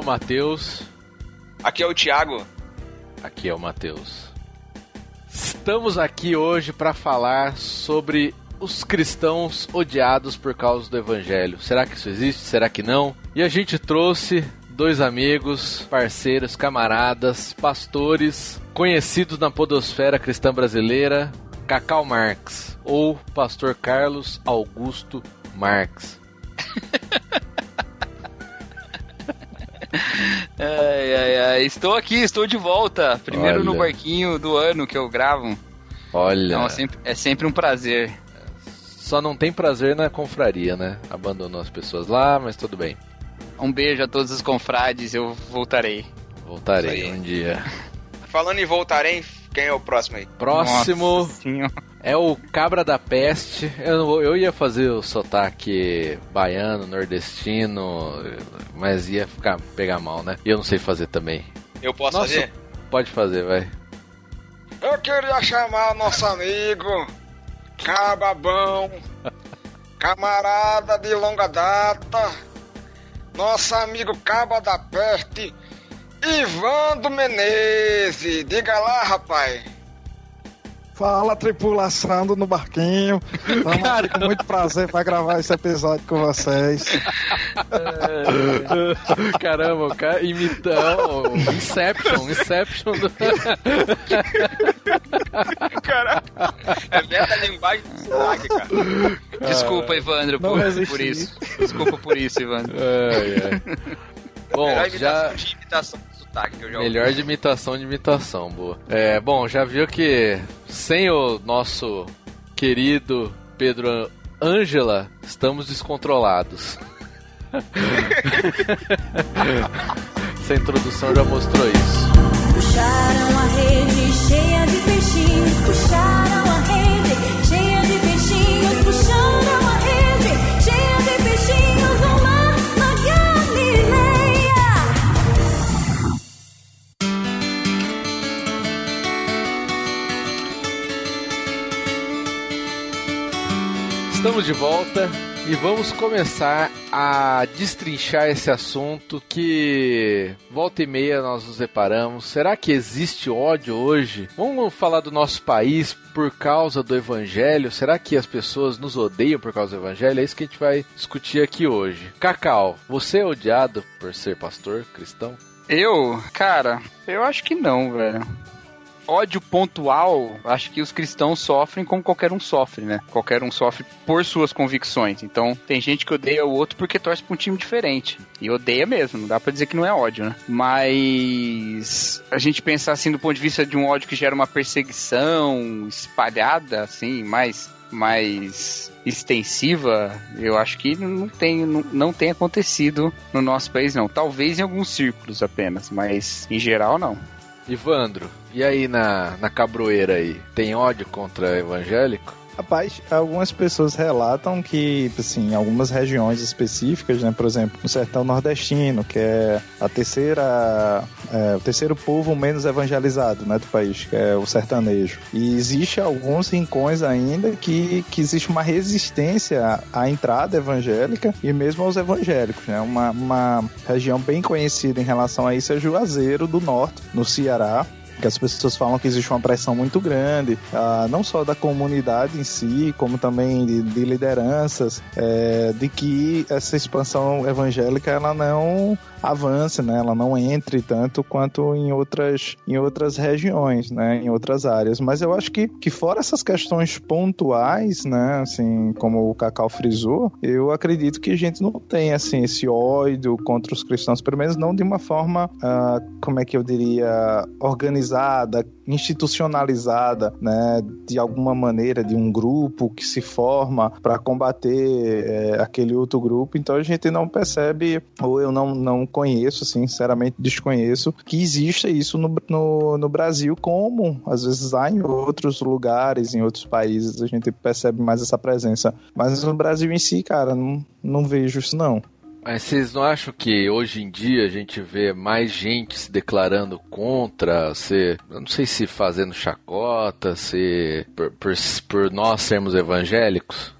é o Matheus. Aqui é o Thiago. Aqui é o Matheus. Estamos aqui hoje para falar sobre os cristãos odiados por causa do evangelho. Será que isso existe? Será que não? E a gente trouxe dois amigos, parceiros, camaradas, pastores, conhecidos na podosfera cristã brasileira, Cacau Marx ou Pastor Carlos Augusto Marx. ai, ai, ai. Estou aqui, estou de volta. Primeiro Olha. no barquinho do ano que eu gravo. Olha. Então, é, sempre, é sempre um prazer. Só não tem prazer na confraria, né? Abandonou as pessoas lá, mas tudo bem. Um beijo a todos os confrades, eu voltarei. Voltarei um dia. Falando em voltarei, quem é o próximo aí? Próximo é o Cabra da Peste. Eu, eu ia fazer o sotaque baiano, nordestino, mas ia ficar pegar mal, né? E eu não sei fazer também. Eu posso Nossa, fazer? Pode fazer, vai. Eu queria chamar nosso amigo Cababão, camarada de longa data, nosso amigo Caba da Peste Ivando Menezes, diga lá, rapaz. Fala, tripulação do no barquinho. Cara... com muito prazer para gravar esse episódio com vocês. É... Caramba, o cara imitando Inception, Inception do... Cara, é meta-linguagem do sotaque, cara. Desculpa, Evandro, por, por, isso. Desculpa por isso, Evandro. É, é. Bom, já... De imitação sotaque que eu já ouvi. Melhor de imitação de imitação, boa. É, bom, já viu que sem o nosso querido Pedro Ângela, estamos descontrolados. Essa introdução já mostrou isso. Puxaram a rede cheia de peixinhos, puxaram a rede cheia de peixinhos, puxaram a Estamos de volta e vamos começar a destrinchar esse assunto que volta e meia nós nos deparamos. Será que existe ódio hoje? Vamos falar do nosso país por causa do evangelho? Será que as pessoas nos odeiam por causa do evangelho? É isso que a gente vai discutir aqui hoje. Cacau, você é odiado por ser pastor cristão? Eu? Cara, eu acho que não, velho ódio pontual, acho que os cristãos sofrem como qualquer um sofre, né? Qualquer um sofre por suas convicções. Então, tem gente que odeia o outro porque torce pra um time diferente. E odeia mesmo, não dá pra dizer que não é ódio, né? Mas a gente pensar assim do ponto de vista de um ódio que gera uma perseguição espalhada, assim, mais mais extensiva, eu acho que não tem, não, não tem acontecido no nosso país, não. Talvez em alguns círculos apenas, mas em geral não. Ivandro, e aí na, na cabroeira aí, tem ódio contra evangélico? Rapaz, algumas pessoas relatam que, assim, em algumas regiões específicas, né, por exemplo, no sertão nordestino, que é a terceira, é, o terceiro povo menos evangelizado, né, do país, que é o sertanejo. E existe alguns rincões ainda que, que existe uma resistência à entrada evangélica e mesmo aos evangélicos, né, uma, uma região bem conhecida em relação a isso é Juazeiro do Norte, no Ceará, que as pessoas falam que existe uma pressão muito grande, uh, não só da comunidade em si, como também de, de lideranças, é, de que essa expansão evangélica ela não avance, né? Ela não entre tanto quanto em outras, em outras regiões, né? Em outras áreas. Mas eu acho que, que fora essas questões pontuais, né? Assim, como o Cacau frisou, eu acredito que a gente não tem, assim, esse ódio contra os cristãos, pelo menos não de uma forma, uh, como é que eu diria, organizada, institucionalizada, né? De alguma maneira, de um grupo que se forma para combater é, aquele outro grupo. Então a gente não percebe, ou eu não, não conheço, sinceramente desconheço, que exista isso no, no, no Brasil, como às vezes há em outros lugares, em outros países, a gente percebe mais essa presença. Mas no Brasil em si, cara, não, não vejo isso não. Mas vocês não acham que hoje em dia a gente vê mais gente se declarando contra, se, eu não sei se fazendo chacota, se por, por, por nós sermos evangélicos?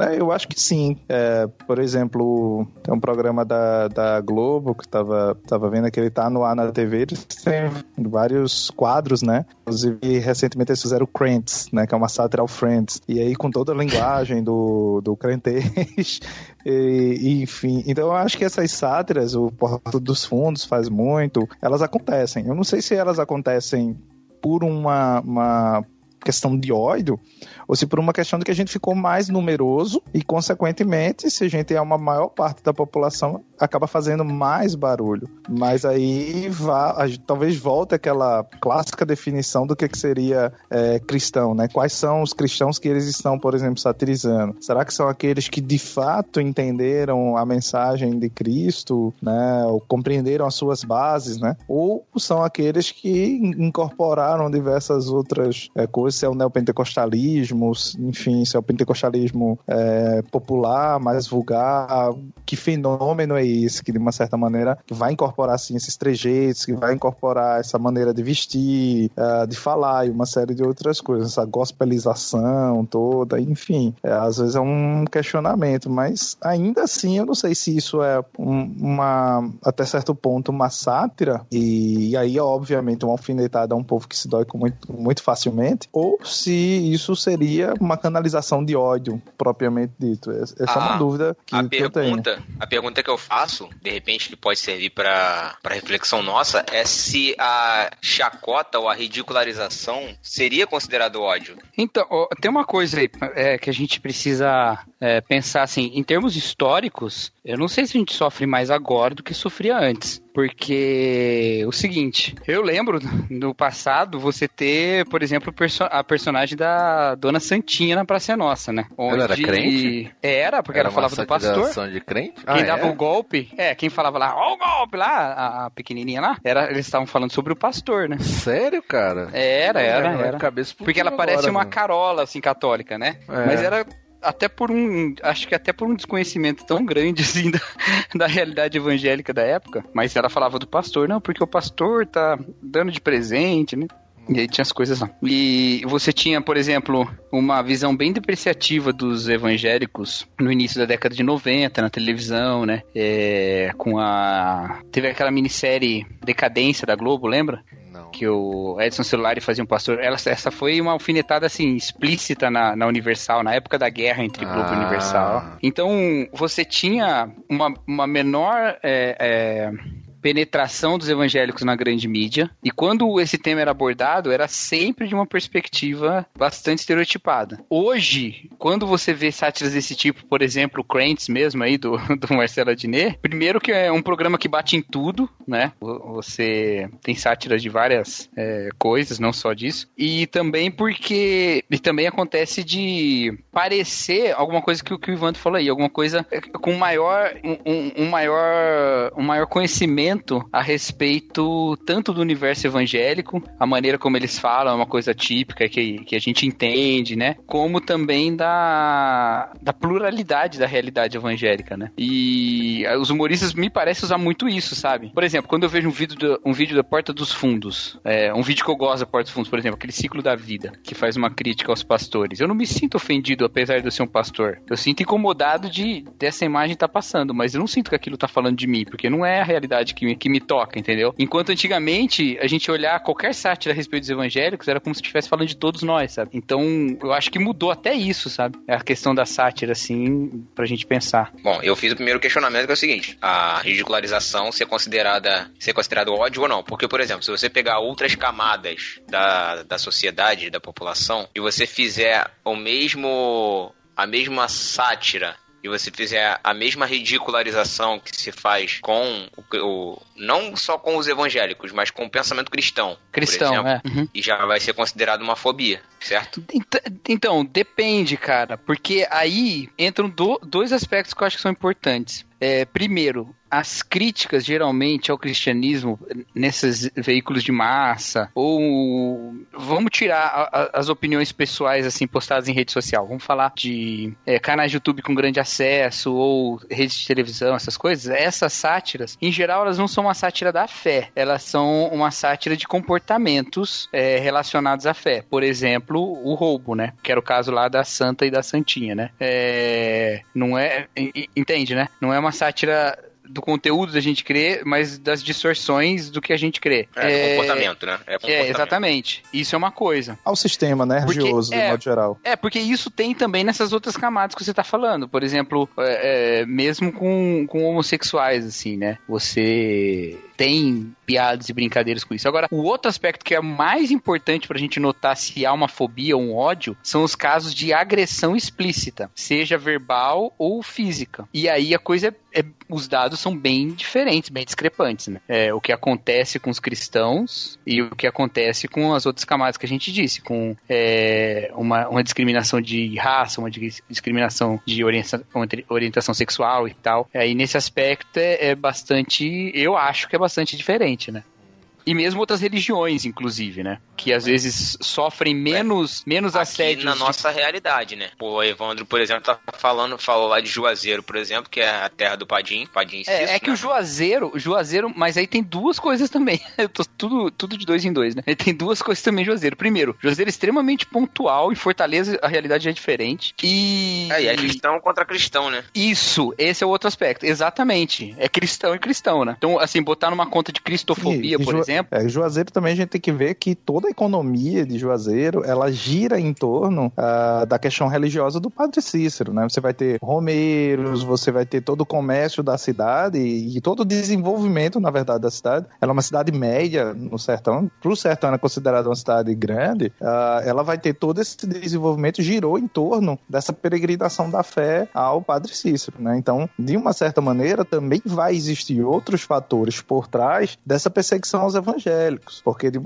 É, eu acho que sim. É, por exemplo, tem um programa da, da Globo que tava, tava vendo que ele tá no ar na TV, eles têm vários quadros, né? Inclusive, recentemente eles fizeram Krantz, né? Que é uma sátira ao Friends. E aí, com toda a linguagem do, do crentez, e, enfim. Então, eu acho que essas sátiras, o Porto dos Fundos faz muito, elas acontecem. Eu não sei se elas acontecem por uma, uma questão de ódio, ou se por uma questão de que a gente ficou mais numeroso e, consequentemente, se a gente é uma maior parte da população, acaba fazendo mais barulho. Mas aí vá, talvez volte aquela clássica definição do que, que seria é, cristão, né? Quais são os cristãos que eles estão, por exemplo, satirizando? Será que são aqueles que de fato entenderam a mensagem de Cristo, né? Ou compreenderam as suas bases, né? Ou são aqueles que incorporaram diversas outras é, coisas, se é o neopentecostalismo, enfim, se é o pentecostalismo é, popular, mais vulgar, que fenômeno é esse que de uma certa maneira vai incorporar assim esses trejeitos, que vai incorporar essa maneira de vestir, uh, de falar e uma série de outras coisas, essa gospelização toda, enfim, é, às vezes é um questionamento, mas ainda assim eu não sei se isso é um, uma até certo ponto uma sátira. E, e, aí obviamente uma alfinetada a um povo que se dói muito, muito facilmente, ou se isso seria uma canalização de ódio propriamente dito. Essa é uma dúvida que, a que pergunta, eu tenho. A pergunta que eu faço faço, de repente que pode servir para reflexão nossa, é se a chacota ou a ridicularização seria considerado ódio. Então, ó, tem uma coisa aí é, que a gente precisa é, pensar assim, em termos históricos, eu não sei se a gente sofre mais agora do que sofria antes. Porque o seguinte, eu lembro no passado você ter, por exemplo, a personagem da Dona Santinha na Praça Nossa, né? Onde... Ela era crente? Era, porque era ela falava do pastor. de crente? Quem ah, dava é? o golpe, é, quem falava lá, ó o golpe lá, a, a, pequenininha lá, era, eles estavam falando sobre o pastor, né? Sério, cara? Era, era, era. Cabeça porque ela parece agora, uma mano. carola, assim, católica, né? É. Mas era até por um. Acho que até por um desconhecimento tão grande assim da, da realidade evangélica da época. Mas ela falava do pastor, não, porque o pastor tá dando de presente, né? E aí tinha as coisas lá. E você tinha, por exemplo, uma visão bem depreciativa dos evangélicos no início da década de 90, na televisão, né? É, com a. Teve aquela minissérie Decadência da Globo, lembra? que o Edson Celulari fazia um pastor. Ela, essa foi uma alfinetada assim explícita na, na Universal, na época da guerra entre Globo ah. e Universal. Então você tinha uma, uma menor é, é, penetração dos evangélicos na grande mídia. E quando esse tema era abordado, era sempre de uma perspectiva bastante estereotipada. Hoje, quando você vê sátiras desse tipo, por exemplo, o Krantz mesmo aí, do, do Marcelo Adnet, primeiro que é um programa que bate em tudo, né? Você tem sátiras de várias é, coisas, não só disso. E também porque... E também acontece de parecer alguma coisa que, que o Ivan falou aí, alguma coisa com maior, um, um maior, um maior conhecimento conhecimento a respeito tanto do universo evangélico, a maneira como eles falam é uma coisa típica que, que a gente entende, né? Como também da, da pluralidade da realidade evangélica, né? E os humoristas me parecem usar muito isso, sabe? Por exemplo, quando eu vejo um vídeo, do, um vídeo da Porta dos Fundos, é, um vídeo que eu gosto da Porta dos Fundos, por exemplo, aquele ciclo da vida, que faz uma crítica aos pastores, eu não me sinto ofendido apesar de eu ser um pastor. Eu sinto incomodado de dessa imagem estar tá passando, mas eu não sinto que aquilo tá falando de mim, porque não é a realidade que que me, que me toca, entendeu? Enquanto antigamente a gente olhar qualquer sátira a respeito dos evangélicos era como se estivesse falando de todos nós, sabe? Então eu acho que mudou até isso, sabe? A questão da sátira, assim, pra gente pensar. Bom, eu fiz o primeiro questionamento que é o seguinte: a ridicularização ser considerada ser considerado ódio ou não? Porque, por exemplo, se você pegar outras camadas da, da sociedade, da população, e você fizer o mesmo a mesma sátira e você fizer a mesma ridicularização que se faz com o, o não só com os evangélicos, mas com o pensamento cristão, cristão, exemplo, é. Uhum. e já vai ser considerado uma fobia, certo? Então, depende, cara, porque aí entram do, dois aspectos que eu acho que são importantes. É, primeiro, as críticas geralmente ao cristianismo nesses veículos de massa ou vamos tirar a, a, as opiniões pessoais assim postadas em rede social. Vamos falar de é, canais de YouTube com grande acesso ou redes de televisão essas coisas. Essas sátiras em geral elas não são uma sátira da fé. Elas são uma sátira de comportamentos é, relacionados à fé. Por exemplo o roubo né? Que era o caso lá da santa e da santinha né? É, não é entende né? Não é uma sátira do conteúdo da gente crer, mas das distorções do que a gente crê. É, é comportamento, né? É, comportamento. é, exatamente. Isso é uma coisa. Ao sistema, né, religioso, porque, de é, modo geral. É, porque isso tem também nessas outras camadas que você tá falando. Por exemplo, é, é mesmo com, com homossexuais, assim, né? Você tem piadas e brincadeiras com isso. Agora, o outro aspecto que é mais importante pra gente notar se há uma fobia ou um ódio são os casos de agressão explícita, seja verbal ou física. E aí a coisa é, é os dados são bem diferentes, bem discrepantes, né? É, o que acontece com os cristãos e o que acontece com as outras camadas que a gente disse, com é, uma, uma discriminação de raça, uma discriminação de orientação, orientação sexual e tal. Aí nesse aspecto é, é bastante, eu acho que é bastante diferente, né? E mesmo outras religiões, inclusive, né? Que às vezes sofrem menos, é. menos assédio. na nossa realidade, né? O Evandro, por exemplo, tá falando, falou lá de Juazeiro, por exemplo, que é a terra do Padim, Padim É, é que né? o Juazeiro, o Juazeiro, mas aí tem duas coisas também. Eu tô tudo, tudo de dois em dois, né? Tem duas coisas também, Juazeiro. Primeiro, Juazeiro é extremamente pontual, em Fortaleza a realidade é diferente. E. É, e é cristão contra cristão, né? Isso, esse é o outro aspecto. Exatamente. É cristão e cristão, né? Então, assim, botar numa conta de cristofobia, e, por exemplo exemplo. É, Juazeiro também a gente tem que ver que toda a economia de Juazeiro, ela gira em torno uh, da questão religiosa do Padre Cícero, né? Você vai ter romeiros, você vai ter todo o comércio da cidade e, e todo o desenvolvimento, na verdade, da cidade. Ela é uma cidade média no sertão. Para o sertão é considerada uma cidade grande, uh, ela vai ter todo esse desenvolvimento girou em torno dessa peregrinação da fé ao Padre Cícero, né? Então, de uma certa maneira, também vai existir outros fatores por trás dessa perseguição aos evangélicos, porque de,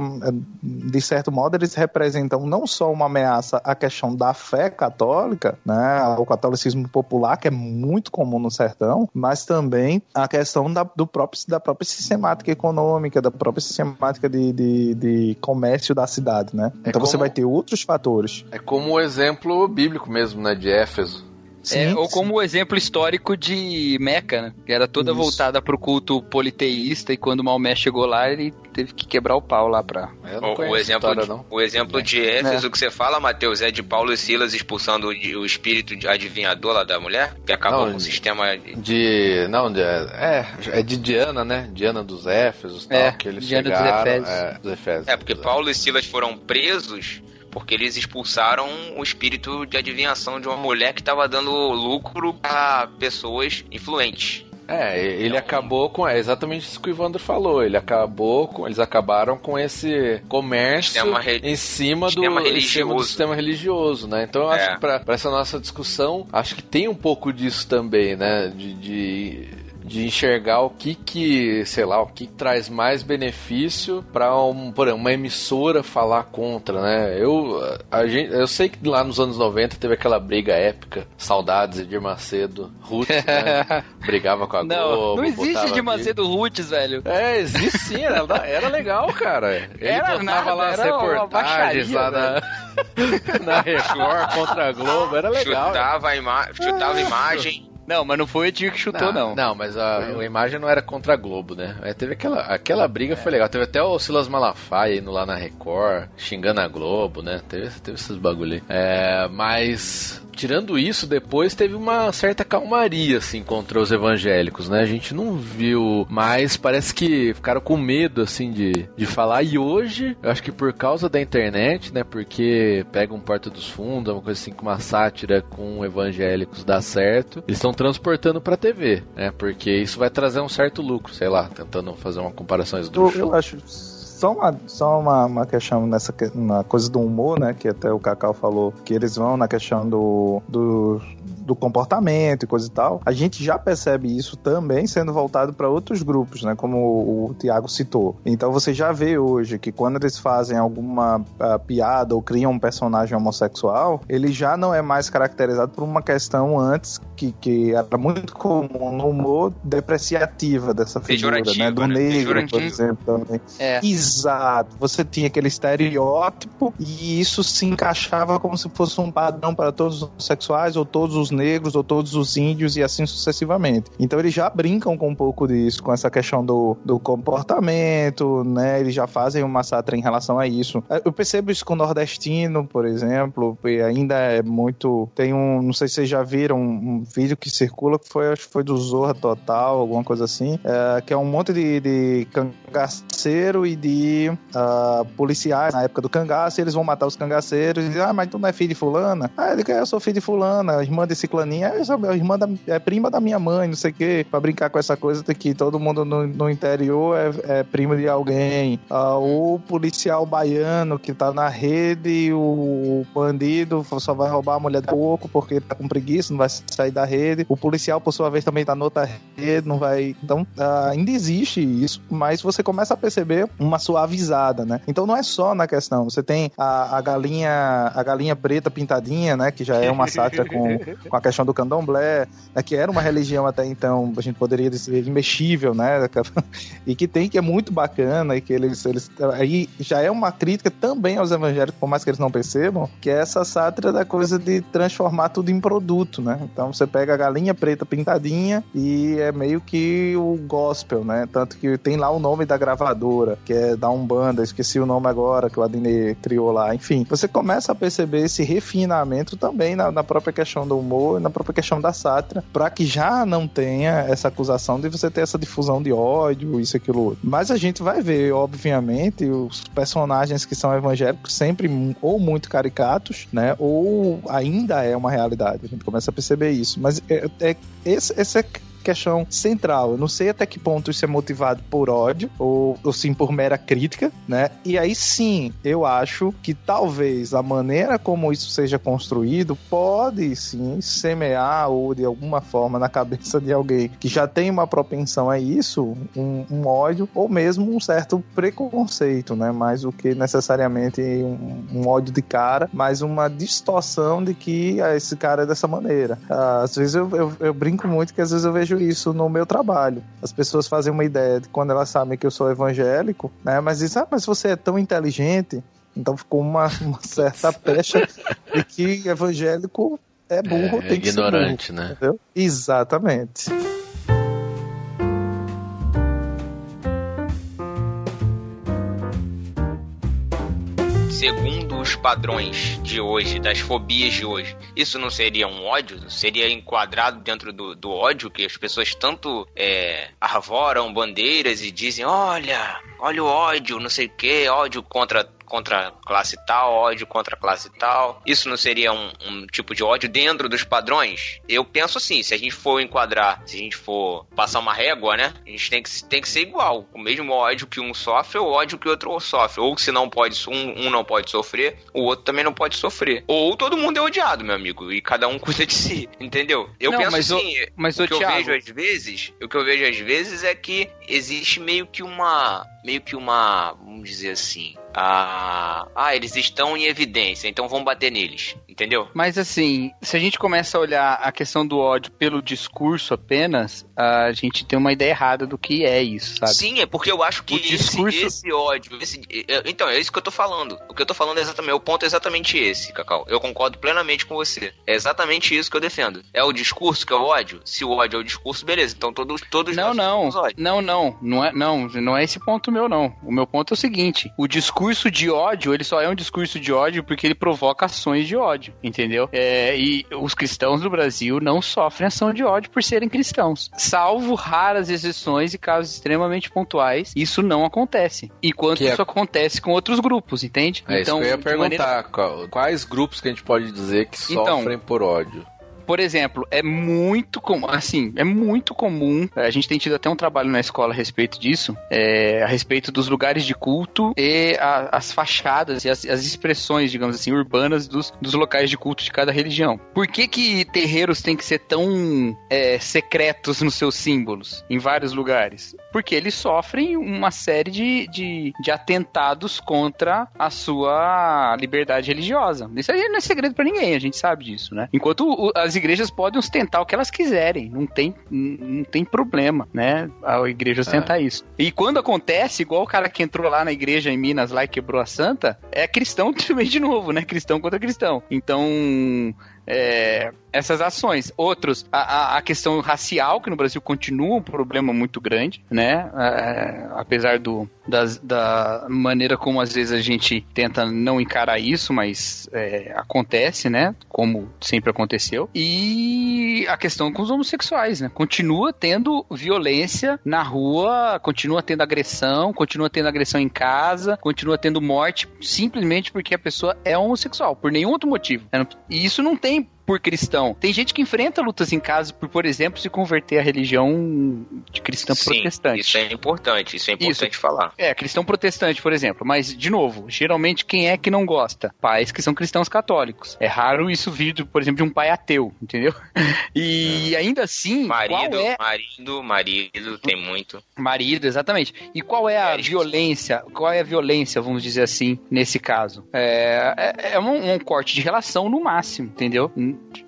de, certo modo eles representam não só uma ameaça à questão da fé católica, né, ao catolicismo popular, que é muito comum no sertão, mas também a questão da, do próprio, da própria sistemática econômica, da própria sistemática de, de, de comércio da cidade, né? É então como, você vai ter outros fatores. É como o exemplo bíblico mesmo, né, de Éfeso Sim, é, ou como o exemplo histórico de Meca, né? Que era toda Isso. voltada pro culto politeísta e quando Maomé chegou lá, ele teve que quebrar o pau lá pra. O, o, exemplo, história, de, o exemplo de Éfeso é. que você fala, Matheus, é de Paulo e Silas expulsando o, o espírito de adivinhador lá da mulher, que acabou não, com o sistema de. de não, de, é, é de Diana, né? Diana dos Éfesos, tal, é, que eles Diana chegaram. Dos Efésios. É, dos Efésios. É, porque Paulo e Silas foram presos porque eles expulsaram o espírito de adivinhação de uma mulher que estava dando lucro a pessoas influentes. É, ele acabou com. É exatamente isso que o Ivandro falou. Ele acabou com. Eles acabaram com esse comércio em cima, do, em cima do sistema religioso, né? Então eu acho é. que pra, pra, essa nossa discussão, acho que tem um pouco disso também, né? de, de de enxergar o que que, sei lá, o que traz mais benefício para um, por exemplo, uma emissora falar contra, né? Eu, a gente, eu sei que lá nos anos 90 teve aquela briga épica, saudades Edir Macedo, Roots, né? Brigava com a não, Globo. Não existe Edir Macedo Roots, velho. É, existe sim, era, era legal, cara. Ele era nada, lá as reportagens lá na, na Record contra a Globo, era legal. Chutava, a ima chutava a imagem não, mas não foi o Edir que chutou, não. Não, não mas a, a, imagem não era contra a Globo, né? É, teve aquela, aquela briga é. foi legal. Teve até o Silas Malafaia indo lá na Record, xingando a Globo, né? Teve, teve esses bagulho aí. É, mas tirando isso, depois teve uma certa calmaria, assim, contra os evangélicos, né? A gente não viu mais, parece que ficaram com medo, assim, de, de falar. E hoje, eu acho que por causa da internet, né? Porque pega um Porta dos Fundos, uma coisa assim, com uma sátira com evangélicos dá certo, eles estão transportando pra TV, né? Porque isso vai trazer um certo lucro, sei lá, tentando fazer uma comparação do eu, eu acho só uma, só uma, uma questão nessa na coisa do humor, né? Que até o Cacau falou que eles vão na questão do, do do comportamento e coisa e tal, a gente já percebe isso também sendo voltado para outros grupos, né? Como o, o Tiago citou. Então você já vê hoje que quando eles fazem alguma uh, piada ou criam um personagem homossexual, ele já não é mais caracterizado por uma questão antes que, que era muito comum no humor depreciativa dessa figura, né? Do né? negro, por exemplo, também. É. Exato. Você tinha aquele estereótipo e isso se encaixava como se fosse um padrão para todos os sexuais, ou todos os negros, ou todos os índios, e assim sucessivamente. Então eles já brincam com um pouco disso, com essa questão do, do comportamento, né? Eles já fazem uma sátira em relação a isso. Eu percebo isso com o nordestino, por exemplo, e ainda é muito. Tem um. Não sei se vocês já viram um, vídeo que circula, que foi, acho que foi do Zorra Total, alguma coisa assim, é, que é um monte de, de cangaceiro e de uh, policiais na época do cangaço, eles vão matar os cangaceiros e dizem, ah, mas tu não é filho de fulana? Ah, ele eu sou filho de fulana, irmã desse claninha, eu sou irmã da, é prima da minha mãe, não sei o quê, pra brincar com essa coisa de que todo mundo no, no interior é, é, primo de alguém. Uh, o policial baiano que tá na rede, o bandido só vai roubar a mulher de pouco porque tá com preguiça, não vai sair da rede. O policial, por sua vez, também tá noutra rede, não vai. Então, uh, ainda existe isso, mas você começa a perceber uma suavizada, né? Então não é só na questão. Você tem a, a galinha, a galinha preta pintadinha, né? Que já é uma sátira com, com a questão do candomblé, né, que era uma religião até então, a gente poderia dizer, imexível, né? E que tem, que é muito bacana, e que eles, eles. Aí já é uma crítica também aos evangélicos, por mais que eles não percebam, que é essa sátira da coisa de transformar tudo em produto, né? Então você pega a galinha preta pintadinha e é meio que o gospel, né? Tanto que tem lá o nome da gravadora, que é da Umbanda, esqueci o nome agora, que o Adine criou lá. Enfim, você começa a perceber esse refinamento também na, na própria questão do humor, na própria questão da sátira, para que já não tenha essa acusação de você ter essa difusão de ódio, isso, aquilo, outro. Mas a gente vai ver, obviamente, os personagens que são evangélicos sempre ou muito caricatos, né? Ou ainda é uma realidade. A gente começa a perceber isso. Mas é, é esse, esse é questão central. Eu não sei até que ponto isso é motivado por ódio ou, ou sim por mera crítica, né? E aí sim, eu acho que talvez a maneira como isso seja construído pode sim semear ou de alguma forma na cabeça de alguém que já tem uma propensão a isso, um, um ódio ou mesmo um certo preconceito, né? Mais do que necessariamente um, um ódio de cara, mas uma distorção de que ah, esse cara é dessa maneira. Ah, às vezes eu, eu, eu brinco muito que às vezes eu vejo vejo isso no meu trabalho. As pessoas fazem uma ideia de quando elas sabem que eu sou evangélico, né? Mas dizem, ah, mas você é tão inteligente. Então ficou uma, uma certa pecha de que evangélico é burro, é, tem que ignorante, ser burro, né? Entendeu? Exatamente. Segundo os padrões de hoje, das fobias de hoje, isso não seria um ódio? Seria enquadrado dentro do, do ódio que as pessoas tanto é, arvoram bandeiras e dizem: olha, olha o ódio, não sei o que, ódio contra contra classe tal, ódio contra classe tal. Isso não seria um, um, tipo de ódio dentro dos padrões? Eu penso assim, se a gente for enquadrar, se a gente for passar uma régua, né? A gente tem que, tem que ser igual. O mesmo ódio que um sofre, o ódio que o outro sofre. Ou se não pode, um, um não pode sofrer, o outro também não pode sofrer. Ou todo mundo é odiado, meu amigo, e cada um cuida de si, entendeu? Eu não, penso mas assim, o, mas o, o que Thiago... eu vejo às vezes, o que eu vejo às vezes é que existe meio que uma meio que uma, vamos dizer assim, ah, ah, eles estão em evidência, então vamos bater neles, entendeu? Mas assim, se a gente começa a olhar a questão do ódio pelo discurso apenas, a gente tem uma ideia errada do que é isso, sabe? Sim, é porque eu acho que esse, discurso... esse, ódio, esse, então, é isso que eu tô falando. O que eu tô falando é exatamente, o ponto é exatamente esse, Cacau. Eu concordo plenamente com você. É exatamente isso que eu defendo. É o discurso que é o ódio? Se o ódio é o discurso, beleza. Então todos, todos não, não, não, não, não é, não, não é esse ponto meu, não. O meu ponto é o seguinte: o discurso de ódio, ele só é um discurso de ódio porque ele provoca ações de ódio, entendeu? É, e os cristãos do Brasil não sofrem ação de ódio por serem cristãos. Salvo raras exceções e casos extremamente pontuais, isso não acontece. Enquanto é isso acontece com outros grupos, entende? É então, isso que eu ia perguntar. Maneira... Quais grupos que a gente pode dizer que então, sofrem por ódio? Por exemplo, é muito comum, assim, é muito comum, a gente tem tido até um trabalho na escola a respeito disso, é, a respeito dos lugares de culto e a, as fachadas e as, as, expressões, digamos assim, urbanas dos, dos locais de culto de cada religião. Por que que terreiros têm que ser tão é, secretos nos seus símbolos em vários lugares? Porque eles sofrem uma série de, de, de atentados contra a sua liberdade religiosa. Isso aí não é segredo para ninguém, a gente sabe disso, né? Enquanto as igrejas podem ostentar o que elas quiserem, não tem, não tem problema, né? A igreja ostentar é. isso. E quando acontece, igual o cara que entrou lá na igreja em Minas lá e quebrou a santa, é cristão também de novo, né? Cristão contra cristão. Então, é, essas ações. Outros, a, a, questão racial, que no Brasil continua um problema muito grande, né? É, apesar do, das, da maneira como às vezes a gente tenta não encarar isso, mas é, acontece, né? Como sempre aconteceu. E a questão com os homossexuais, né? Continua tendo violência na rua, continua tendo agressão, continua tendo agressão em casa, continua tendo morte simplesmente porque a pessoa é homossexual, por nenhum outro motivo. E isso não tem nem por cristão. Tem gente que enfrenta lutas em casa por, por exemplo, se converter à religião de cristã Sim, protestante. Isso é importante, isso é importante isso. falar. É, cristão protestante, por exemplo. Mas, de novo, geralmente quem é que não gosta? Pais que são cristãos católicos. É raro isso vir, por exemplo, de um pai ateu, entendeu? E é. ainda assim. Marido, é... marido, marido, tem muito. Marido, exatamente. E qual é a é, violência? Qual é a violência, vamos dizer assim, nesse caso? É, é, é um, um corte de relação no máximo, entendeu?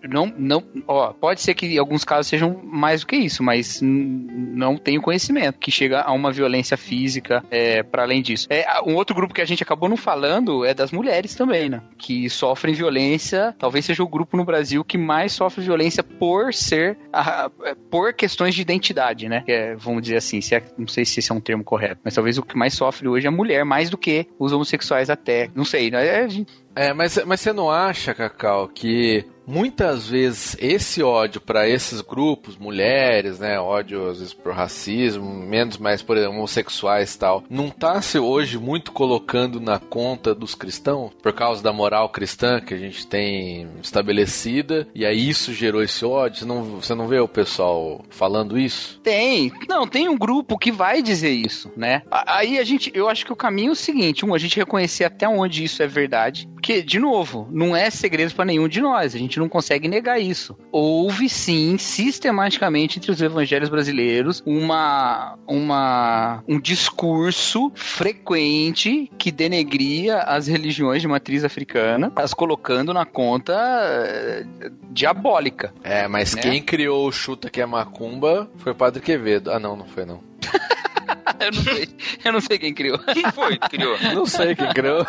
Não, não, ó, pode ser que alguns casos sejam mais do que isso, mas não tenho conhecimento que chega a uma violência física é, para além disso. É, um outro grupo que a gente acabou não falando é das mulheres também, né? Que sofrem violência, talvez seja o grupo no Brasil que mais sofre violência por ser, a, por questões de identidade, né? É, vamos dizer assim, se é, não sei se esse é um termo correto, mas talvez o que mais sofre hoje é a mulher, mais do que os homossexuais até. Não sei, né? É, mas, mas você não acha, Cacau, que muitas vezes esse ódio para esses grupos, mulheres, né, ódio às vezes por racismo, menos mais por exemplo, homossexuais e tal, não tá se hoje muito colocando na conta dos cristãos por causa da moral cristã que a gente tem estabelecida e aí isso gerou esse ódio? Você não, você não vê o pessoal falando isso? Tem, não, tem um grupo que vai dizer isso, né? Aí a gente, eu acho que o caminho é o seguinte, um, a gente reconhecer até onde isso é verdade, porque de novo, não é segredo para nenhum de nós, a gente não consegue negar isso. Houve sim, sistematicamente entre os evangelhos brasileiros, uma, uma um discurso frequente que denegria as religiões de matriz africana, as colocando na conta eh, diabólica. É, mas né? quem criou o chuta que é macumba foi o Padre Quevedo. Ah, não, não foi não. eu não sei. Eu não sei quem criou. Quem foi que criou? Não sei quem criou.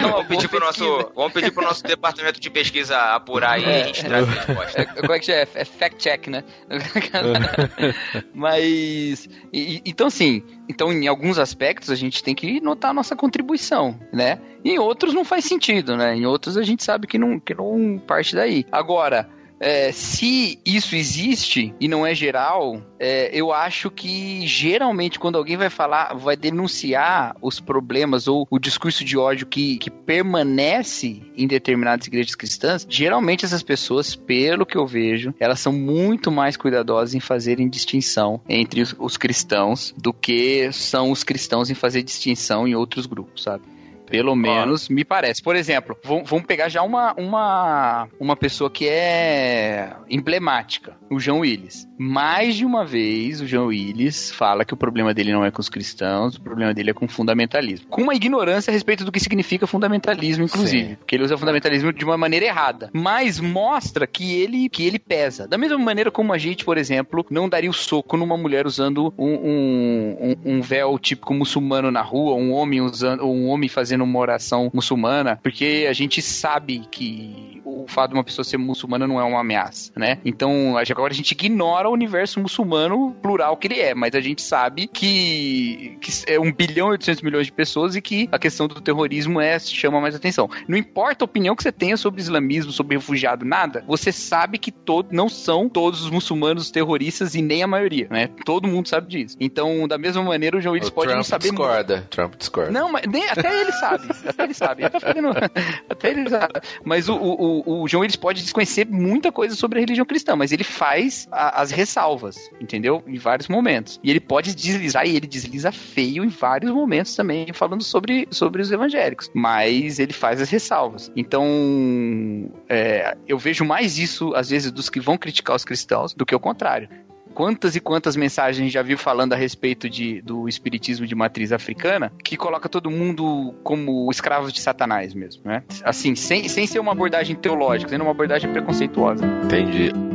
Não, vamos, pedir pro nosso, vamos pedir pro nosso departamento de pesquisa apurar aí é, e a gente traz a resposta. Como é que é? É fact check, né? Mas. E, então, assim, então, em alguns aspectos, a gente tem que notar a nossa contribuição, né? E em outros não faz sentido, né? Em outros a gente sabe que não, que não parte daí. Agora, é, se isso existe e não é geral, é, eu acho que geralmente quando alguém vai falar, vai denunciar os problemas ou o discurso de ódio que, que permanece em determinadas igrejas cristãs, geralmente essas pessoas, pelo que eu vejo, elas são muito mais cuidadosas em fazerem distinção entre os, os cristãos do que são os cristãos em fazer distinção em outros grupos, sabe? Pelo menos me parece. Por exemplo, vamos pegar já uma, uma, uma pessoa que é emblemática, o João Willis. Mais de uma vez, o João Willis fala que o problema dele não é com os cristãos, o problema dele é com o fundamentalismo. Com uma ignorância a respeito do que significa fundamentalismo, inclusive. Sim. Porque ele usa fundamentalismo de uma maneira errada. Mas mostra que ele, que ele pesa. Da mesma maneira como a gente, por exemplo, não daria o soco numa mulher usando um, um, um, um véu típico muçulmano na rua, um homem usando, um homem fazendo fazendo uma oração muçulmana, porque a gente sabe que o fato de uma pessoa ser muçulmana não é uma ameaça, né? Então, agora a gente ignora o universo muçulmano plural que ele é, mas a gente sabe que, que é 1 bilhão e 800 milhões de pessoas e que a questão do terrorismo é chama mais atenção. Não importa a opinião que você tenha sobre islamismo, sobre refugiado, nada, você sabe que todo, não são todos os muçulmanos terroristas e nem a maioria, né? Todo mundo sabe disso. Então, da mesma maneira, o João Willis pode Trump não saber discorda. muito. Trump discorda. Não, mas nem, até ele sabe sabe. Até ele sabe. Até ele, sabe. Mas o, o, o João Willis pode desconhecer muita coisa sobre a religião cristã, mas ele faz a, as ressalvas, entendeu? Em vários momentos. E ele pode deslizar, e ele desliza feio em vários momentos também, falando sobre, sobre os evangélicos. Mas ele faz as ressalvas. Então, é, eu vejo mais isso, às vezes, dos que vão criticar os cristãos do que o contrário quantas e quantas mensagens já viu falando a respeito de, do espiritismo de matriz africana, que coloca todo mundo como escravos de Satanás mesmo, né? Assim, sem, sem ser uma abordagem teológica, sendo uma abordagem preconceituosa. Entendi.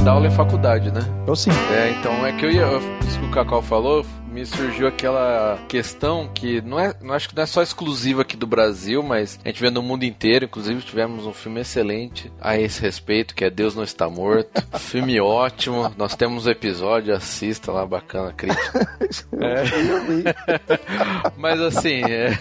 Você dá aula em faculdade, né? Eu sim. É, então é que eu ia. Isso que o Cacau falou, me surgiu aquela questão que não é. Não acho que não é só exclusiva aqui do Brasil, mas a gente vê no mundo inteiro. Inclusive, tivemos um filme excelente a esse respeito, que é Deus Não Está Morto. filme ótimo. Nós temos um episódio, assista lá, bacana, crítica. é. mas assim, é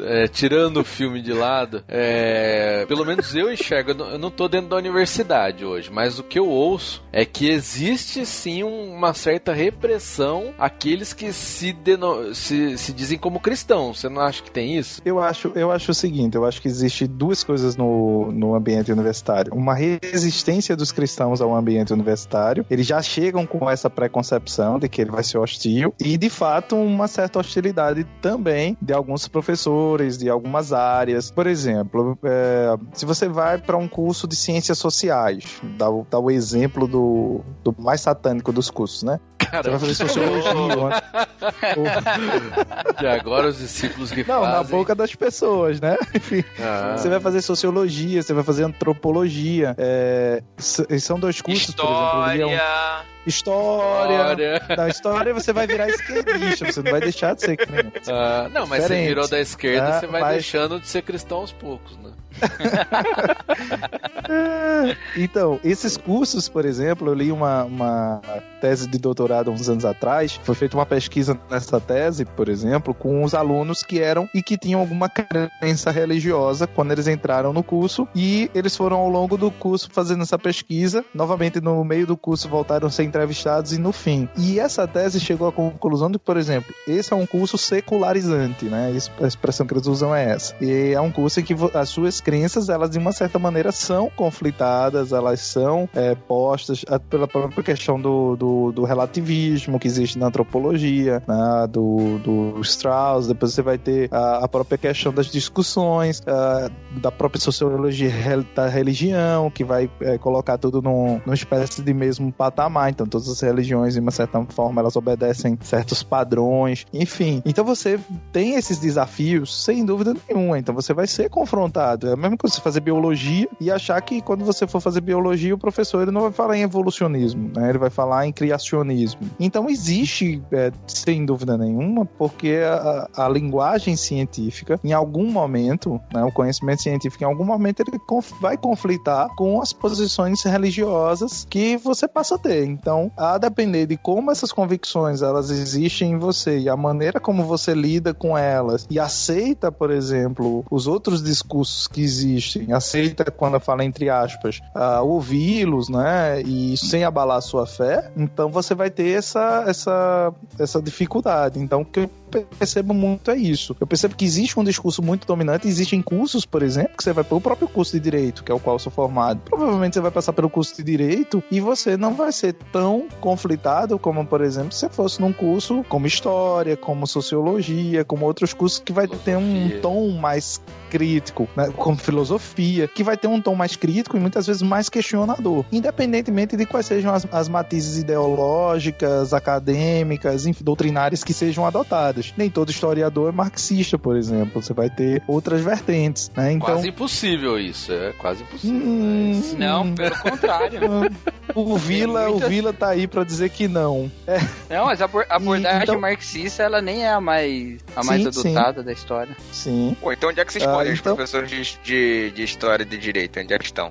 é, tirando o filme de lado, é, pelo menos eu enxergo, eu não estou dentro da universidade hoje, mas o que eu ouço é que existe sim uma certa repressão àqueles que se, deno, se, se dizem como cristãos. Você não acha que tem isso? Eu acho, eu acho o seguinte, eu acho que existe duas coisas no, no ambiente universitário. Uma resistência dos cristãos ao ambiente universitário. Eles já chegam com essa preconcepção de que ele vai ser hostil e, de fato, uma certa hostilidade também de alguns professores de algumas áreas. Por exemplo, é, se você vai para um curso de ciências sociais, dá, dá o exemplo do, do mais satânico dos cursos, né? Você vai fazer sociologia. e agora os discípulos que Não, fazem... na boca das pessoas, né? Enfim, ah. você vai fazer sociologia, você vai fazer antropologia. É, são dois cursos, História. por exemplo. História. Da história você vai virar esquerdista, você não vai deixar de ser crente. Ah, não, mas Diferente. você virou da esquerda, ah, você vai mas... deixando de ser cristão aos poucos, né? então, esses cursos, por exemplo, eu li uma, uma tese de doutorado uns anos atrás. Foi feita uma pesquisa nessa tese, por exemplo, com os alunos que eram e que tinham alguma crença religiosa quando eles entraram no curso. E eles foram ao longo do curso fazendo essa pesquisa. Novamente, no meio do curso, voltaram a ser entrevistados e no fim. E essa tese chegou à conclusão de que, por exemplo, esse é um curso secularizante, né? A expressão que eles usam é essa. E é um curso em que as suas crenças, elas de uma certa maneira são conflitadas, elas são é, postas pela própria questão do, do, do, relativismo que existe na antropologia, né, do, do Strauss, depois você vai ter a, a própria questão das discussões, a, da própria sociologia da religião, que vai é, colocar tudo num, numa espécie de mesmo patamar, então todas as religiões, de uma certa forma, elas obedecem certos padrões, enfim. Então você tem esses desafios, sem dúvida nenhuma, então você vai ser confrontado, é mesmo que você fazer biologia e achar que quando você for fazer biologia, o professor ele não vai falar em evolucionismo, né? Ele vai falar em criacionismo. Então existe, é, sem dúvida nenhuma, porque a, a, linguagem científica, em algum momento, né, o conhecimento científico, em algum momento, ele conf, vai conflitar com as posições religiosas que você passa a ter. Então, a depender de como essas convicções elas existem em você e a maneira como você lida com elas e aceita, por exemplo, os outros discursos que existem, aceita quando fala entre aspas, uh, ouvi-los, né, e sem abalar a sua fé, então você vai ter essa, essa, essa dificuldade. Então, o que eu percebo muito é isso. Eu percebo que existe um discurso muito dominante, existem cursos, por exemplo, que você vai pelo próprio curso de direito, que é o qual eu sou formado. Provavelmente você vai passar pelo curso de direito e você não vai ser tão conflitado como, por exemplo, se você fosse num curso como história, como sociologia, como outros cursos que vai ter um tom mais crítico, né, como filosofia, que vai ter um tom mais crítico e muitas vezes mais questionador, independentemente de quais sejam as, as matizes ideológicas, acadêmicas, enfim, doutrinárias que sejam adotadas. Nem todo historiador é marxista, por exemplo. Você vai ter outras vertentes, né? Então, quase impossível isso, é quase impossível. Hum, mas... Não, pelo contrário. o Vila, muita... o Vila tá aí para dizer que não. É. Não, mas a abordagem então... marxista ela nem é a mais a mais sim, adotada sim. da história. Sim. Pô, então onde é que vocês ah, podem, então... os professores de de, de história de direito, onde é que estão?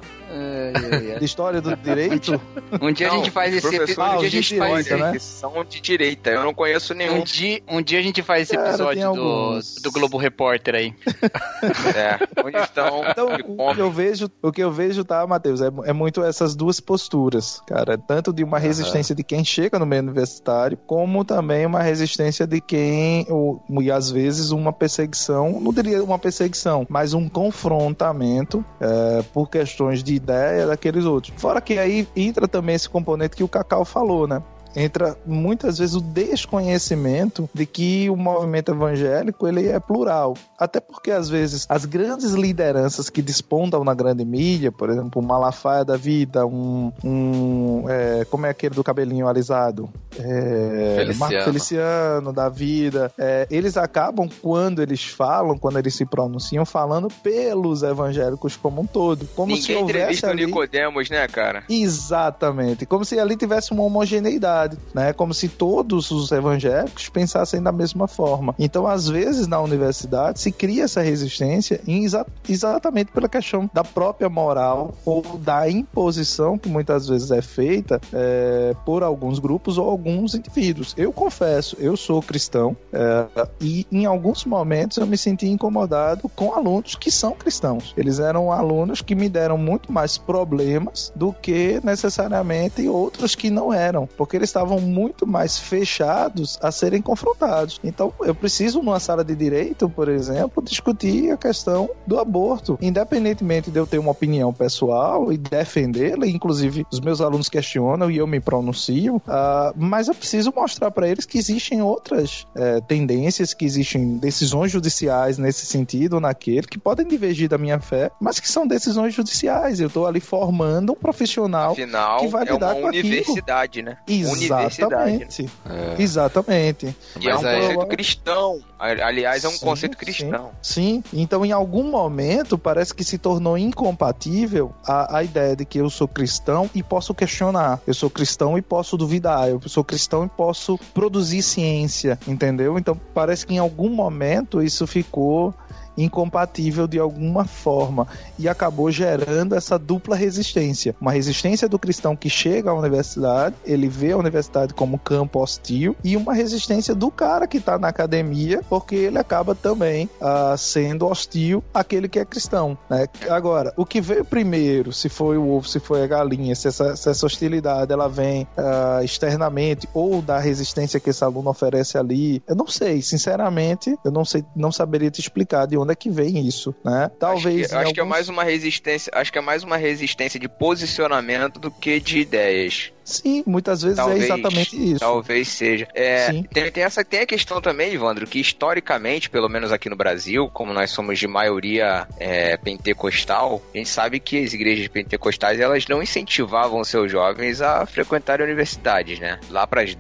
De história do direito? Um dia Não, a gente faz esse professor episódio. Um dia a de gente faz direito, né? São de direita, eu não conheço nenhum. Um dia, um dia a gente faz esse Cara, episódio do, do Globo Repórter aí. É, onde estão? Então, o que eu vejo, o que eu vejo, tá, Matheus, é, é muito essas duas posturas, cara. Tanto de uma resistência de quem chega no meio universitário, como também uma resistência de quem, o- e às vezes uma perseguição, não diria uma perseguição, mas um confrontamento é, por questões de ideia daqueles outros. Fora que aí entra também esse componente que o Cacau falou, né? Entra muitas vezes o desconhecimento de que o movimento evangélico ele é plural. Até porque às vezes as grandes lideranças que despontam na grande mídia, por exemplo, o Malafaia da vida, um, um é, como é aquele do cabelinho alisado, é, Feliciano. Marco Feliciano da vida, é, eles acabam quando eles falam, quando eles se pronunciam, falando pelos evangélicos como um todo, como se Ninguém houvesse entrevista o ali Nicodemos, né, cara? Exatamente. Como se ali tivesse uma homogeneidade, né? Como se todos os evangélicos pensassem da mesma forma. Então, às vezes, na universidade, se cria essa resistência exa- exatamente pela questão da própria moral ou da imposição que muitas vezes é feita é, por alguns grupos ou alguns indivíduos. Eu confesso, eu sou cristão é, e em alguns momentos eu me senti incomodado com alunos que são cristãos. Eles eram alunos que me deram muito mais problemas do que necessariamente outros que não eram, porque eles estavam muito mais fechados a serem confrontados. Então, eu preciso, numa sala de direito, por exemplo, discutir a questão do aborto, independentemente de eu ter uma opinião pessoal e defendê-la, inclusive os meus alunos questionam e eu me pronuncio, ah, mas eu preciso mostrar para eles que existem outras eh, tendências, que existem decisões judiciais nesse sentido ou naquele, que podem divergir da minha fé, mas que são decisões judiciais. Eu estou ali formando um profissional Afinal, que vai é lidar uma com aquilo. universidade, né? Universidade. Exatamente. É. Exatamente. É Mas um aí- conceito cristão. Aliás, é um Sim, conceito sim. cristão. Sim, então em algum momento parece que se tornou incompatível a, a ideia de que eu sou cristão e posso questionar. Eu sou cristão e posso duvidar. Eu sou cristão e posso produzir ciência, entendeu? Então parece que em algum momento isso ficou incompatível de alguma forma e acabou gerando essa dupla resistência. Uma resistência do cristão que chega à universidade, ele vê a universidade como campo hostil, e uma resistência do cara que está na academia, porque ele acaba também ah, sendo hostil àquele que é cristão. Né? Agora, o que veio primeiro, se foi o ovo, se foi a galinha, se essa, se essa hostilidade ela vem ah, externamente ou da resistência que esse aluno oferece ali, eu não sei, sinceramente, eu não sei, não saberia te explicar de onde é que vem isso, né? Talvez Acho que, acho que é alguns- mais uma resistência. Acho que é mais uma resistência de posicionamento do que de ideias. Sim, muitas vezes Talvez, é exatamente isso. Talvez seja. É, tem, tem essa, tem a questão também, Ivandro, que historicamente, pelo menos aqui no Brasil, como nós somos de maioria é, pentecostal, a gente sabe que as igrejas pentecostais elas não incentivavam seus jovens a frequentarem universidades, né? Lá para as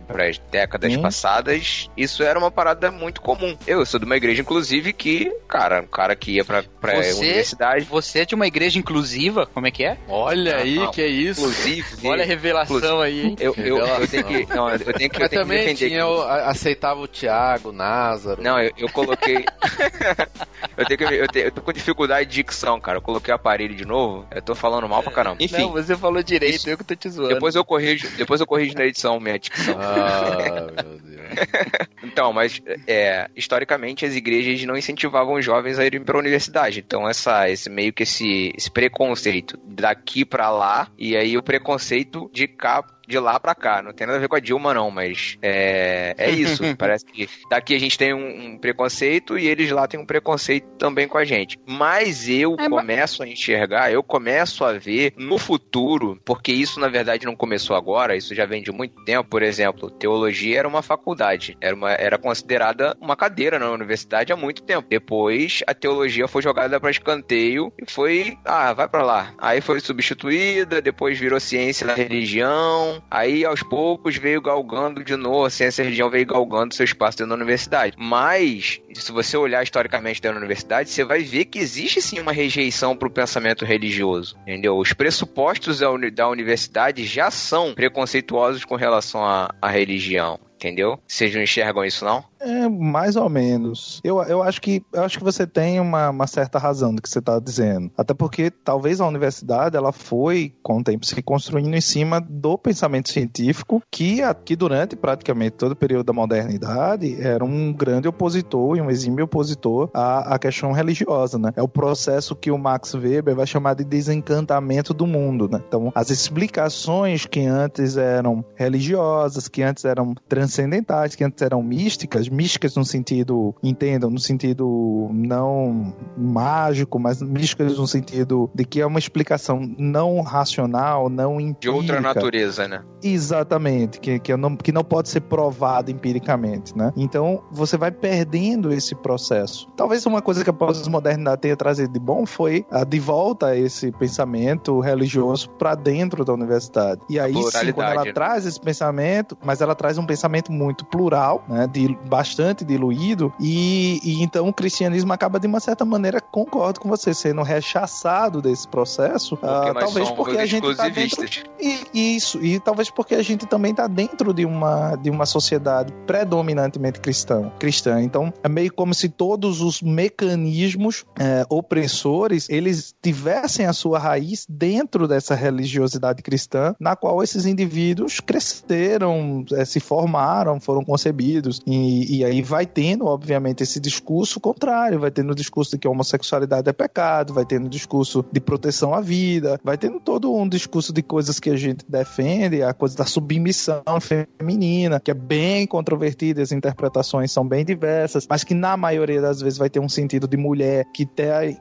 décadas Sim. passadas, isso era uma parada muito comum. Eu sou de uma igreja, inclusive, que, cara, um cara que ia pra, pra Você- universidade, Você é de uma igreja inclusiva? Como é que é? Olha aí, Não, que é isso. inclusive. Olha a revelação aí, hein? eu, eu, eu tenho que. Não, eu tenho que, eu Mas tenho que também defender tinha o, a- aceitava o Thiago, Názaro. Não, eu, eu coloquei. eu, tenho que, eu, tenho- eu tô com dificuldade de dicção, cara. Eu coloquei o aparelho de novo. Eu tô falando mal pra caramba. Enfim, Não, você falou direito, isso- eu que tô te zoando. depois eu corrijo, depois eu corrijo na edição minha dicção. Ah, meu Deus. Então, mas é, historicamente as igrejas não incentivavam os jovens a irem pra universidade. Então, essa, esse meio que esse, esse preconceito daqui pra lá, e aí o preconceito de cá up de lá pra cá. Não tem nada a ver com a Dilma, não, mas é, é isso. Parece que daqui a gente tem um, um preconceito e eles lá têm um preconceito também com a gente. Mas eu É, mas- começo a enxergar, eu começo a ver no futuro, porque isso na verdade não começou agora, isso já vem de muito tempo. Por exemplo, teologia era uma faculdade, era, uma, era considerada uma cadeira na universidade há muito tempo. Depois a teologia foi jogada para escanteio e foi, ah, vai pra lá. Aí foi substituída, depois virou ciência da religião. Aí aos poucos veio galgando de novo, a ciência da religião veio galgando seu espaço dentro da universidade. Mas, se você olhar historicamente dentro da universidade, você vai ver que existe sim uma rejeição pro pensamento religioso. Entendeu? Os pressupostos da universidade já são preconceituosos com relação à, à religião. Entendeu? Vocês não enxergam isso, não? É, mais ou menos. Eu, eu, acho que, eu acho que você tem uma, uma certa razão do que você está dizendo. Até porque talvez a universidade ela foi, com o tempo, se construindo em cima do pensamento científico que, que durante praticamente todo o período da modernidade era um grande opositor e um exímio opositor à, à questão religiosa. Né? É o processo que o Max Weber vai chamar de desencantamento do mundo. Né? Então, as explicações que antes eram religiosas, que antes eram transcendentais, que antes eram místicas, místicas no sentido, entendam, no sentido não mágico, mas místicas no sentido de que é uma explicação não racional, não empírica. De outra natureza, né? Exatamente, que, que, não, que não pode ser provada empiricamente, né? Então, você vai perdendo esse processo. Talvez uma coisa que a pós-modernidade tenha trazido de bom foi a de volta esse pensamento religioso para dentro da universidade. E aí, sim, quando ela né? traz esse pensamento, mas ela traz um pensamento muito plural, né? De bastante diluído, e, e então o cristianismo acaba de uma certa maneira, concordo com você, sendo rechaçado desse processo, porque uh, talvez porque a gente tá dentro, e, isso, e talvez porque a gente também está dentro de uma, de uma sociedade predominantemente cristã, cristã. Então, é meio como se todos os mecanismos é, opressores, eles tivessem a sua raiz dentro dessa religiosidade cristã, na qual esses indivíduos cresceram, é, se formaram, foram concebidos, e, e aí vai tendo, obviamente, esse discurso contrário, vai tendo o discurso de que a homossexualidade é pecado, vai tendo o discurso de proteção à vida, vai tendo todo um discurso de coisas que a gente defende, a coisa da submissão feminina, que é bem controvertida, as interpretações são bem diversas, mas que na maioria das vezes vai ter um sentido de mulher que,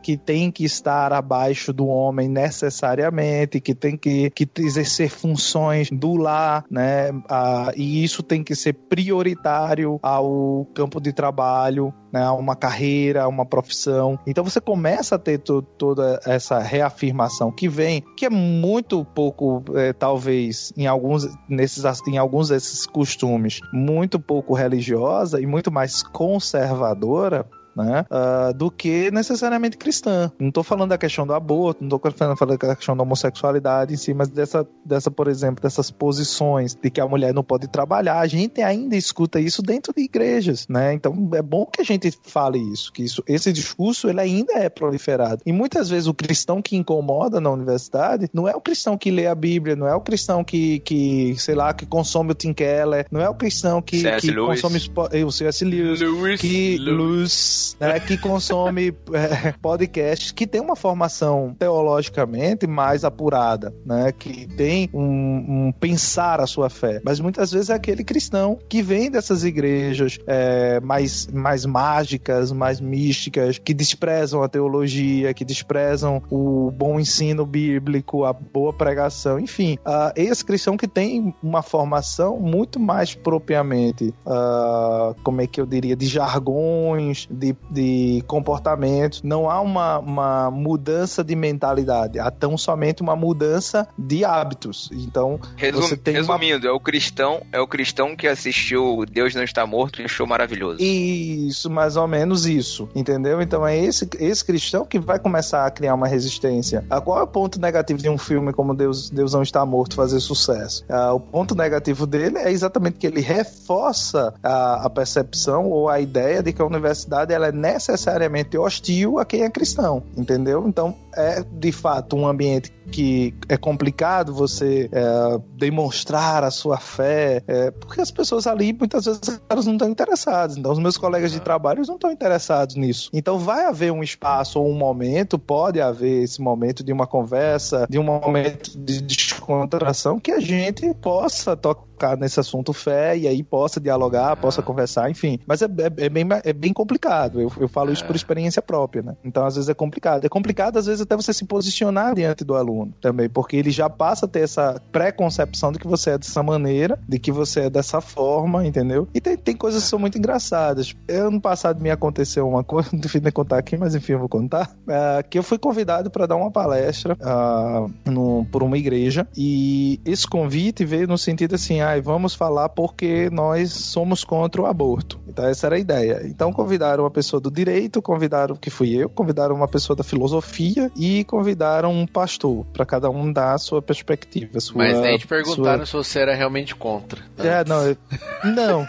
que tem que estar abaixo do homem necessariamente, que tem que, que exercer funções do lar, né? Ah, e isso tem que ser prioritário ao campo de trabalho, né, a uma carreira, a uma profissão. Então você começa a ter toda essa reafirmação que vem, que é muito pouco, é, talvez, em alguns, nesses, em alguns desses costumes, muito pouco religiosa e muito mais conservadora né? Uh, do que necessariamente cristã. Não estou falando da questão do aborto, não estou falando da questão da homossexualidade em si, mas dessa, dessa, por exemplo, dessas posições de que a mulher não pode trabalhar. A gente ainda escuta isso dentro de igrejas, né? Então é bom que a gente fale isso, que isso, esse discurso ele ainda é proliferado. E muitas vezes o cristão que incomoda na universidade não é o cristão que lê a Bíblia, não é o cristão que, que sei lá, que consome o Tim Keller, não é o cristão que, que consome o C.S. Lewis, Lewis, que Lewis né, que consome é, podcasts que tem uma formação teologicamente mais apurada, né, que tem um, um, pensar a sua fé. Mas muitas vezes é aquele cristão que vem dessas igrejas é, mais, mais mágicas, mais místicas, que desprezam a teologia, que desprezam o bom ensino bíblico, a boa pregação, enfim. Uh, esse cristão que tem uma formação muito mais propriamente, uh, como é que eu diria, de jargões, de de, comportamentos, não há uma, uma mudança de mentalidade, há tão somente uma mudança de hábitos. Então, Resum, você tem resumindo, uma... é o cristão, é o cristão que assistiu Deus não está morto e achou maravilhoso. Isso, mais ou menos isso, entendeu? Então é esse, esse cristão que vai começar a criar uma resistência. Ah, qual é o ponto negativo de um filme como Deus, Deus não está morto fazer sucesso? Ah, o ponto negativo dele é exatamente que ele reforça a, a percepção ou a ideia de que a universidade ela é necessariamente hostil a quem é cristão, entendeu? Então é de fato um ambiente que é complicado você é, demonstrar a sua fé, é, porque as pessoas ali muitas vezes elas não estão interessadas. Então, os meus colegas de trabalho não estão interessados nisso. Então, vai haver um espaço ou um momento, pode haver esse momento de uma conversa, de um momento de descontração que a gente possa tocar nesse assunto fé e aí possa dialogar, possa conversar, enfim. Mas é, é, é bem, é bem complicado. Eu, eu falo isso por é. experiência própria, né? Então, às vezes é complicado. É complicado, às vezes, até você se posicionar diante do aluno também, porque ele já passa a ter essa preconcepção de que você é dessa maneira, de que você é dessa forma, entendeu? E tem, tem coisas que são muito engraçadas. Ano passado me aconteceu uma coisa, não devia contar aqui, mas enfim, eu vou contar, uh, que eu fui convidado para dar uma palestra uh, no, por uma igreja e esse convite veio no sentido assim, ah, vamos falar porque nós somos contra o aborto. Então essa era a ideia. Então convidaram pessoa do direito, convidaram, que fui eu, convidaram uma pessoa da filosofia e convidaram um pastor, para cada um dar a sua perspectiva. Sua, Mas nem te perguntaram sua... se você era realmente contra. É, não, eu... não,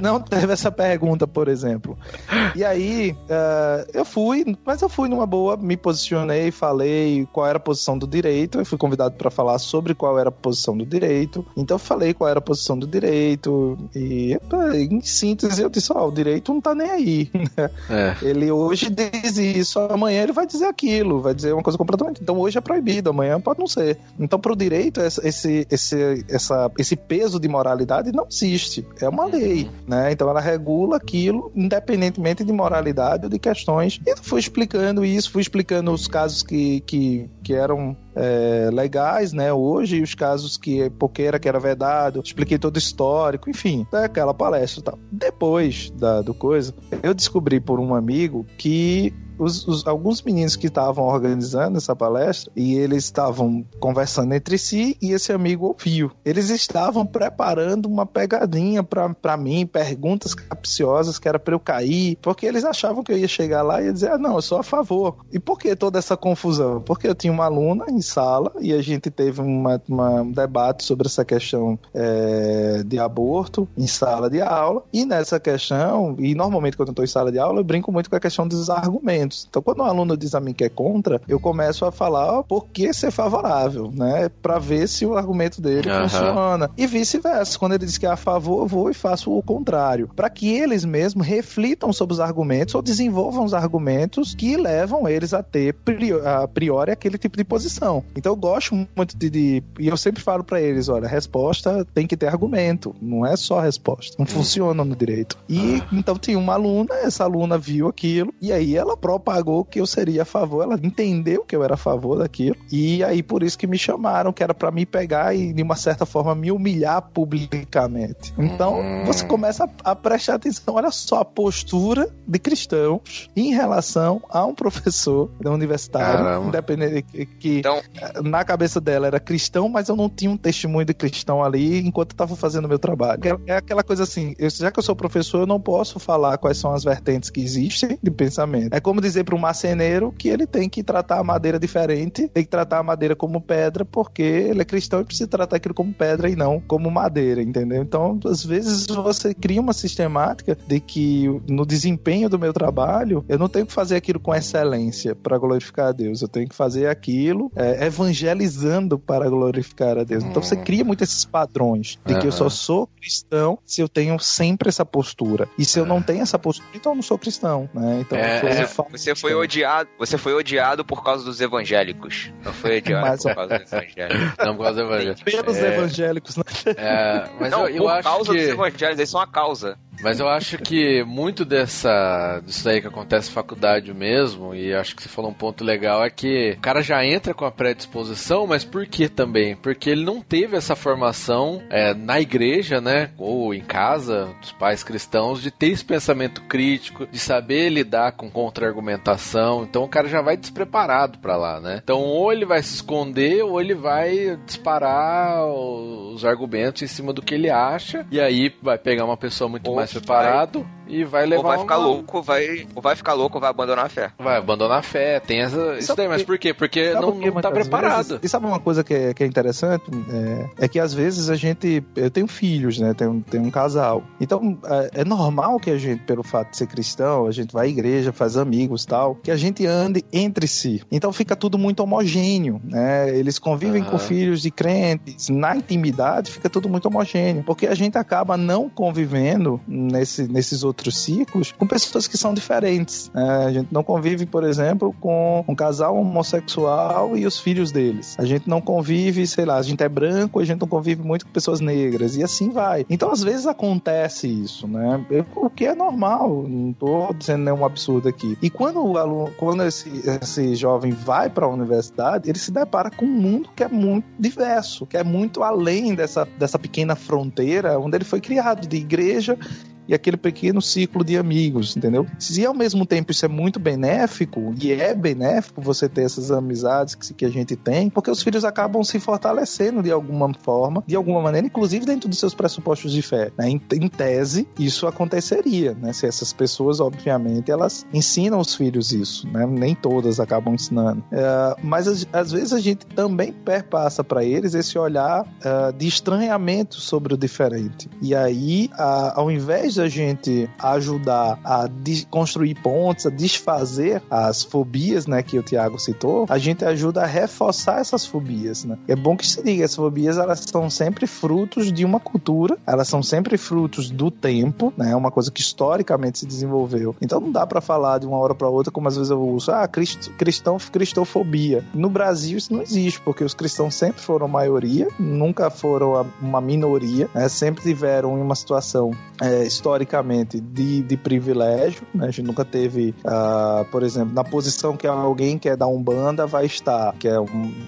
não teve essa pergunta, por exemplo. E aí, uh, eu fui, mas eu fui numa boa, me posicionei, falei qual era a posição do direito, eu fui convidado para falar sobre qual era a posição do direito, então eu falei qual era a posição do direito, e em síntese eu disse, ó, oh, o direito não tá nem aí. É. Ele hoje diz isso, amanhã ele vai dizer aquilo, vai dizer uma coisa completamente. Então hoje é proibido, amanhã pode não ser. Então, pro direito, esse, esse, essa, esse peso de moralidade não existe. É uma uhum. lei, né? Então ela regula aquilo, independentemente de moralidade ou de questões. E eu fui explicando isso, fui explicando os casos que, que, que eram é, legais, né, hoje, os casos que porque era que era vedado, expliquei todo o histórico, enfim, daquela palestra e tal. Depois da, do coisa, eu descobri por um amigo que os, os, alguns meninos que estavam organizando essa palestra e eles estavam conversando entre si e esse amigo ouviu. Eles estavam preparando uma pegadinha para mim, perguntas capciosas que era para eu cair, porque eles achavam que eu ia chegar lá e ia dizer: ah, não, eu sou a favor. E por que toda essa confusão? Porque eu tinha uma aluna em sala e a gente teve uma, uma, um debate sobre essa questão é, de aborto em sala de aula e nessa questão, e normalmente quando eu estou em sala de aula, eu brinco muito com a questão dos argumentos argumentos. Então, quando um aluno diz a mim que é contra, eu começo a falar oh, por que ser favorável, né? Para ver se o argumento dele uhum. funciona. E vice-versa. Quando ele diz que é a favor, eu vou e faço o contrário. Para que eles mesmos reflitam sobre os argumentos ou desenvolvam os argumentos que levam eles a ter a priori aquele tipo de posição. Então, eu gosto muito de. de e eu sempre falo para eles: olha, resposta tem que ter argumento, não é só resposta. Não funciona no direito. E então tinha uma aluna, essa aluna viu aquilo, e aí ela própria propagou que eu seria a favor, ela entendeu que eu era a favor daquilo, e aí por isso que me chamaram, que era para me pegar e de uma certa forma me humilhar publicamente. Então hum. você começa a, a, prestar atenção, olha só a postura de cristãos em relação a um professor da universitário, Caramba. independente que, que então... na cabeça dela era cristão, mas eu não tinha um testemunho de cristão ali enquanto eu estava fazendo o meu trabalho. É, é aquela coisa assim, eu, já que eu sou professor, eu não posso falar quais são as vertentes que existem de pensamento. É como dizer dizer para um marceneiro que ele tem que tratar a madeira diferente, tem que tratar a madeira como pedra, porque ele é cristão e precisa tratar aquilo como pedra e não como madeira, entendeu? Então, às vezes você cria uma sistemática de que no desempenho do meu trabalho, eu não tenho que fazer aquilo com excelência para glorificar a Deus, eu tenho que fazer aquilo é, evangelizando para glorificar a Deus. Então você hum. cria muito esses padrões de que eu só sou cristão se eu tenho sempre essa postura. E se eu não tenho essa postura, então eu não sou cristão, né? Então é, é, você foi odiado, você foi odiado por causa dos evangélicos. Não foi odiado mas, por causa dos evangélicos. Não por causa dos evangélicos. Pelos é... evangélicos, né? É, mas não, eu, eu por acho causa que... dos evangélicos, eles são a causa. Mas eu acho que muito dessa disso aí que acontece na faculdade mesmo, e acho que você falou um ponto legal, é que o cara já entra com a predisposição, mas por que também? Porque ele não teve essa formação é, na igreja, né? Ou em casa, dos pais cristãos, de ter esse pensamento crítico, de saber lidar com contra-argumentação. Então o cara já vai despreparado para lá, né? Então ou ele vai se esconder, ou ele vai disparar os argumentos em cima do que ele acha, e aí vai pegar uma pessoa muito ou mais mais preparado vai, e vai levar. Ou vai ficar uma... louco, vai, ou vai ficar louco, ou vai abandonar a fé. Vai abandonar a fé, tem essa, isso daí, mas por quê? Porque não, porque não tá preparado. Vezes, e sabe uma coisa que é, que é interessante? É, é, que às vezes a gente. Eu tenho filhos, né? Tem, tem um casal. Então é, é normal que a gente, pelo fato de ser cristão, a gente vai à igreja, faz amigos tal, que a gente ande entre si. Então fica tudo muito homogêneo, né? Eles convivem uhum. com filhos de crentes, na intimidade fica tudo muito homogêneo, porque a gente acaba não convivendo nesse, nesses outros ciclos com pessoas que são diferentes. Né? A gente não convive, por exemplo, com um casal homossexual e os filhos deles. A gente não convive, sei lá, a gente é branco, a gente não convive muito com pessoas negras e assim vai. Então, às vezes acontece isso, né? O que é normal, não tô dizendo nenhum absurdo aqui. E quando o aluno, quando esse, esse jovem vai para a universidade, ele se depara com um mundo que é muito diverso, que é muito além dessa, dessa pequena fronteira onde ele foi criado de igreja e aquele pequeno ciclo de amigos, entendeu? Se ao mesmo tempo isso é muito benéfico, e é benéfico você ter essas amizades que, que a gente tem, porque os filhos acabam se fortalecendo de alguma forma, de alguma maneira, inclusive dentro dos seus pressupostos de fé. Né? Em, em, tese, isso aconteceria, né? Se essas pessoas, obviamente, elas ensinam os filhos isso, né? Nem todas acabam ensinando. É, mas às, vezes a gente também perpassa para eles esse olhar uh, de estranhamento sobre o diferente. E aí, a, ao invés a gente ajudar a construir pontes, a desfazer as fobias, né, que o Tiago citou, a gente ajuda a reforçar essas fobias, né? É bom que se diga, as fobias elas são sempre frutos de uma cultura, elas são sempre frutos do tempo, né? É uma coisa que historicamente se desenvolveu. Então não dá para falar de uma hora para outra como às vezes eu uso, ah, crist, cristão, cristofobia. No Brasil isso não existe, porque os cristãos sempre foram maioria, nunca foram uma minoria, né? Sempre tiveram uma situação é, historicamente de, de privilégio, né? A gente nunca teve, uh, por exemplo, na posição que alguém que é da Umbanda vai estar, que é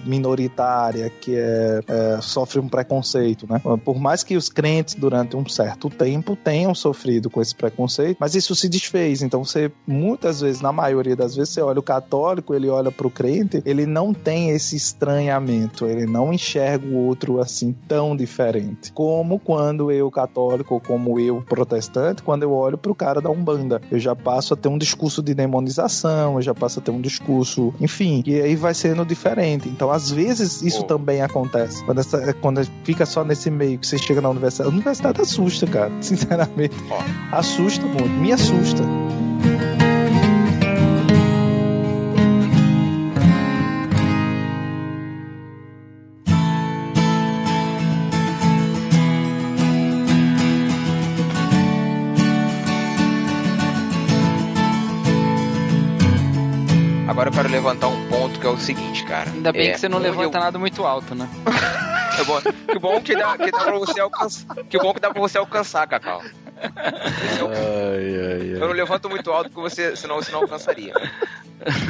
minoritária, que é, é, sofre um preconceito, né? Por mais que os crentes durante um certo tempo tenham sofrido com esse preconceito, mas isso se desfez. Então você muitas vezes, na maioria das vezes, você olha o católico, ele olha para o crente, ele não tem esse estranhamento, ele não enxerga o outro assim tão diferente. Como quando eu católico, ou como eu protestante, quando eu olho pro cara da Umbanda. Eu já passo a ter um discurso de demonização, eu já passo a ter um discurso, enfim, e aí vai sendo diferente. Então, às vezes, isso oh. também acontece. Quando, essa, quando fica só nesse meio que você chega na universidade. A universidade assusta, cara. Sinceramente. Oh. Assusta muito. Me assusta. Quero levantar um ponto que é o seguinte, cara. Ainda bem é, que você não levanta eu... nada muito alto, né? é bom. Que bom que dá, que dá pra você alcançar. Que bom que dá pra você alcançar, Cacau. Ai, ai. eu não levanto muito alto porque você, senão você não alcançaria.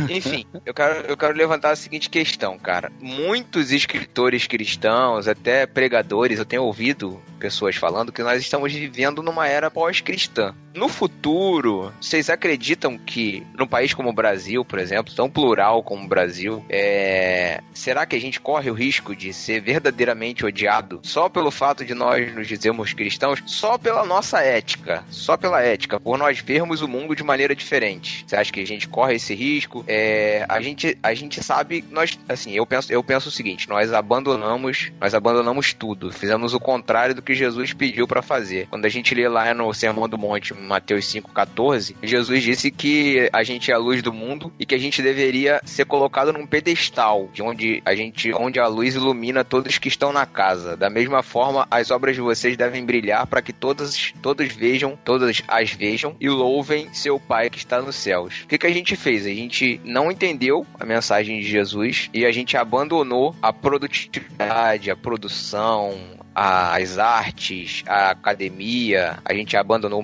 Enfim, eu quero, eu quero levantar a seguinte questão, cara. Muitos escritores cristãos, até pregadores, eu tenho ouvido pessoas falando que nós estamos vivendo numa era pós-cristã. No futuro, vocês acreditam que num país como o Brasil, por exemplo, tão plural como o Brasil, é... será que a gente corre o risco de ser verdadeiramente odiado só pelo fato de nós nos dizermos cristãos, só pela nossa ética, só pela ética, por nós vermos o mundo de maneira diferente? Você acha que a gente corre esse risco? É... A gente a gente sabe, nós assim, eu penso eu penso o seguinte, nós abandonamos, nós abandonamos tudo, fizemos o contrário do que Jesus pediu para fazer. Quando a gente lê lá no Sermão do Monte, Mateus 5,14, Jesus disse que a gente é a luz do mundo e que a gente deveria ser colocado num pedestal, de onde a gente, onde a luz ilumina todos que estão na casa. Da mesma forma, as obras de vocês devem brilhar para que todos, todos vejam, todas as vejam e louvem seu Pai que está nos céus. O que, que a gente fez? A gente não entendeu a mensagem de Jesus e a gente abandonou a produtividade, a produção, as artes, a academia, a gente abandonou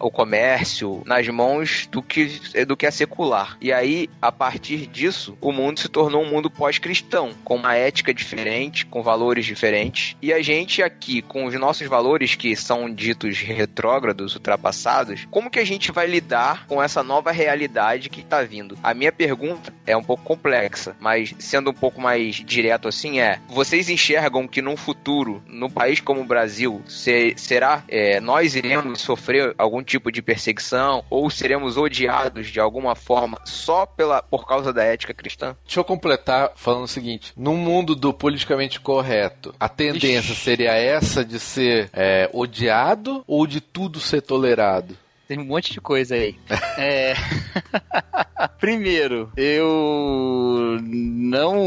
o comércio nas mãos do que, do que é secular. E aí, a partir disso, o mundo se tornou um mundo pós-cristão, com uma ética diferente, com valores diferentes. E a gente aqui, com os nossos valores que são ditos retrógrados, ultrapassados, como que a gente vai lidar com essa nova realidade que está vindo? A minha pergunta é um pouco complexa, mas sendo um pouco mais direto assim é: vocês enxergam que no futuro no país como o Brasil, se, será é, nós iremos sofrer algum tipo de perseguição ou seremos odiados de alguma forma só pela, por causa da ética cristã? Deixa eu completar falando o seguinte: no mundo do politicamente correto, a tendência Ixi. seria essa de ser é, odiado ou de tudo ser tolerado? Tem um monte de coisa aí. é... Primeiro, eu não,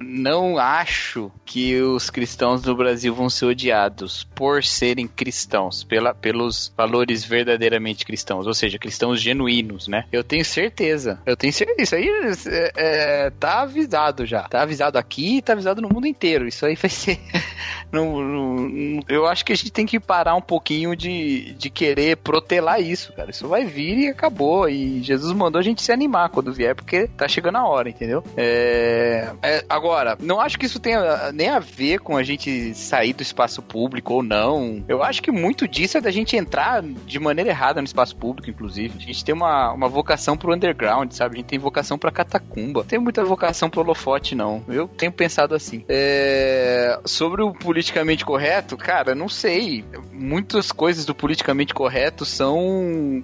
não acho que os cristãos do Brasil vão ser odiados por serem cristãos, pela, pelos valores verdadeiramente cristãos, ou seja, cristãos genuínos, né? Eu tenho certeza. Eu tenho certeza. Isso aí é, é, tá avisado já. Tá avisado aqui tá avisado no mundo inteiro. Isso aí vai ser. não, não, eu acho que a gente tem que parar um pouquinho de, de querer protelar isso, cara. Isso vai vir e acabou. E Jesus mandou a gente se animar quando vier, porque tá chegando a hora, entendeu? É... é... agora, não acho que isso tenha nem a ver com a gente sair do espaço público ou não. Eu acho que muito disso é da gente entrar de maneira errada no espaço público, inclusive. A gente tem uma, uma vocação pro underground, sabe? A gente tem vocação pra catacumba. Não tem muita vocação pro holofote, não. Eu tenho pensado assim. É... Sobre o politicamente correto, cara, não sei. Muitas coisas do politicamente correto são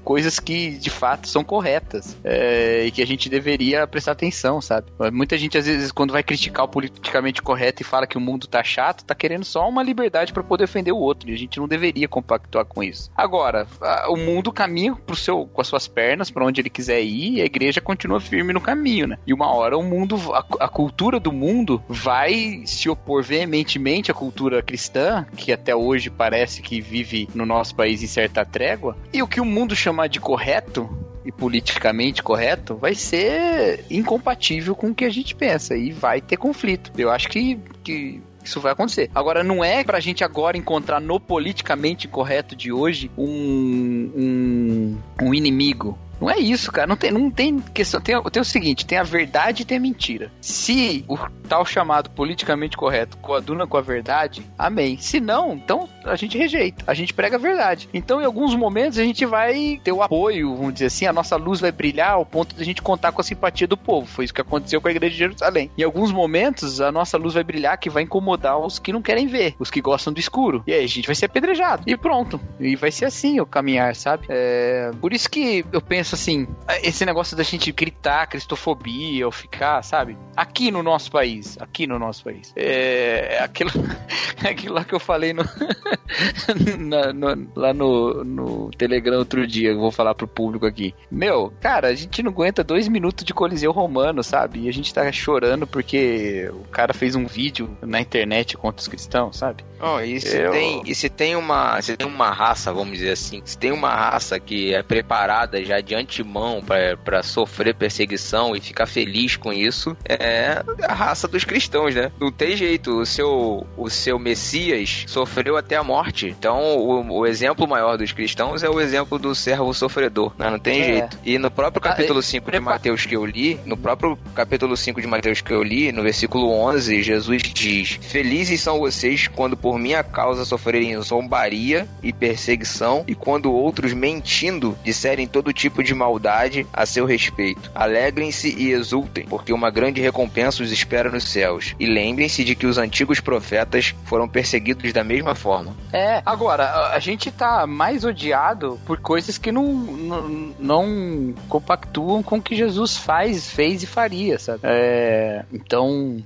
coisas que de fato são corretas é... e que a gente deveria prestar atenção, sabe? Muita gente às vezes quando vai criticar o politicamente correto e fala que o mundo tá chato, tá querendo só uma liberdade para poder defender o outro e a gente não deveria compactuar com isso. Agora, o mundo caminha pro seu, com as suas pernas para onde ele quiser ir e a igreja continua firme no caminho, né? E uma hora o mundo, a, a cultura do mundo vai se opor veementemente à cultura cristã, que até hoje parece que vive no nosso país em certa trégua, e o que o mundo chamar de correto e politicamente correto vai ser incompatível com o que a gente pensa e vai ter conflito. Eu acho que, que isso vai acontecer. Agora, não é pra gente agora encontrar no politicamente correto de hoje um, um, um inimigo não é isso, cara. Não tem, não tem questão. Tem, tem o seguinte: tem a verdade e tem a mentira. Se o tal chamado politicamente correto coaduna com a verdade, amém. Se não, então a gente rejeita. A gente prega a verdade. Então, em alguns momentos, a gente vai ter o apoio, vamos dizer assim, a nossa luz vai brilhar ao ponto de a gente contar com a simpatia do povo. Foi isso que aconteceu com a igreja de Jerusalém. Em alguns momentos, a nossa luz vai brilhar que vai incomodar os que não querem ver, os que gostam do escuro. E aí a gente vai ser apedrejado. E pronto. E vai ser assim o caminhar, sabe? É... Por isso que eu penso penso assim, esse negócio da gente gritar cristofobia ou ficar, sabe? Aqui no nosso país, aqui no nosso país. É aquilo, aquilo lá que eu falei no, na, no lá no, no Telegram outro dia, eu vou falar pro público aqui. Meu, cara, a gente não aguenta dois minutos de coliseu romano, sabe? E a gente tá chorando porque o cara fez um vídeo na internet contra os cristãos, sabe? Oh, e se, eu... tem, e se tem uma se tem uma raça, vamos dizer assim, se tem uma raça que é preparada já de antemão para sofrer perseguição e ficar feliz com isso, é a raça dos cristãos, né? Não tem jeito, o seu, o seu Messias sofreu até a morte. Então, o, o exemplo maior dos cristãos é o exemplo do servo sofredor, né? Não tem é. jeito. E no próprio ah, capítulo 5 de Mateus que eu li, no próprio capítulo 5 de Mateus que eu li, no versículo 11, Jesus diz: Felizes são vocês quando por por minha causa sofrerem zombaria e perseguição, e quando outros mentindo disserem todo tipo de maldade a seu respeito. Alegrem-se e exultem, porque uma grande recompensa os espera nos céus. E lembrem-se de que os antigos profetas foram perseguidos da mesma forma. É, agora, a gente tá mais odiado por coisas que não, não, não compactuam com o que Jesus faz, fez e faria, sabe? É, então,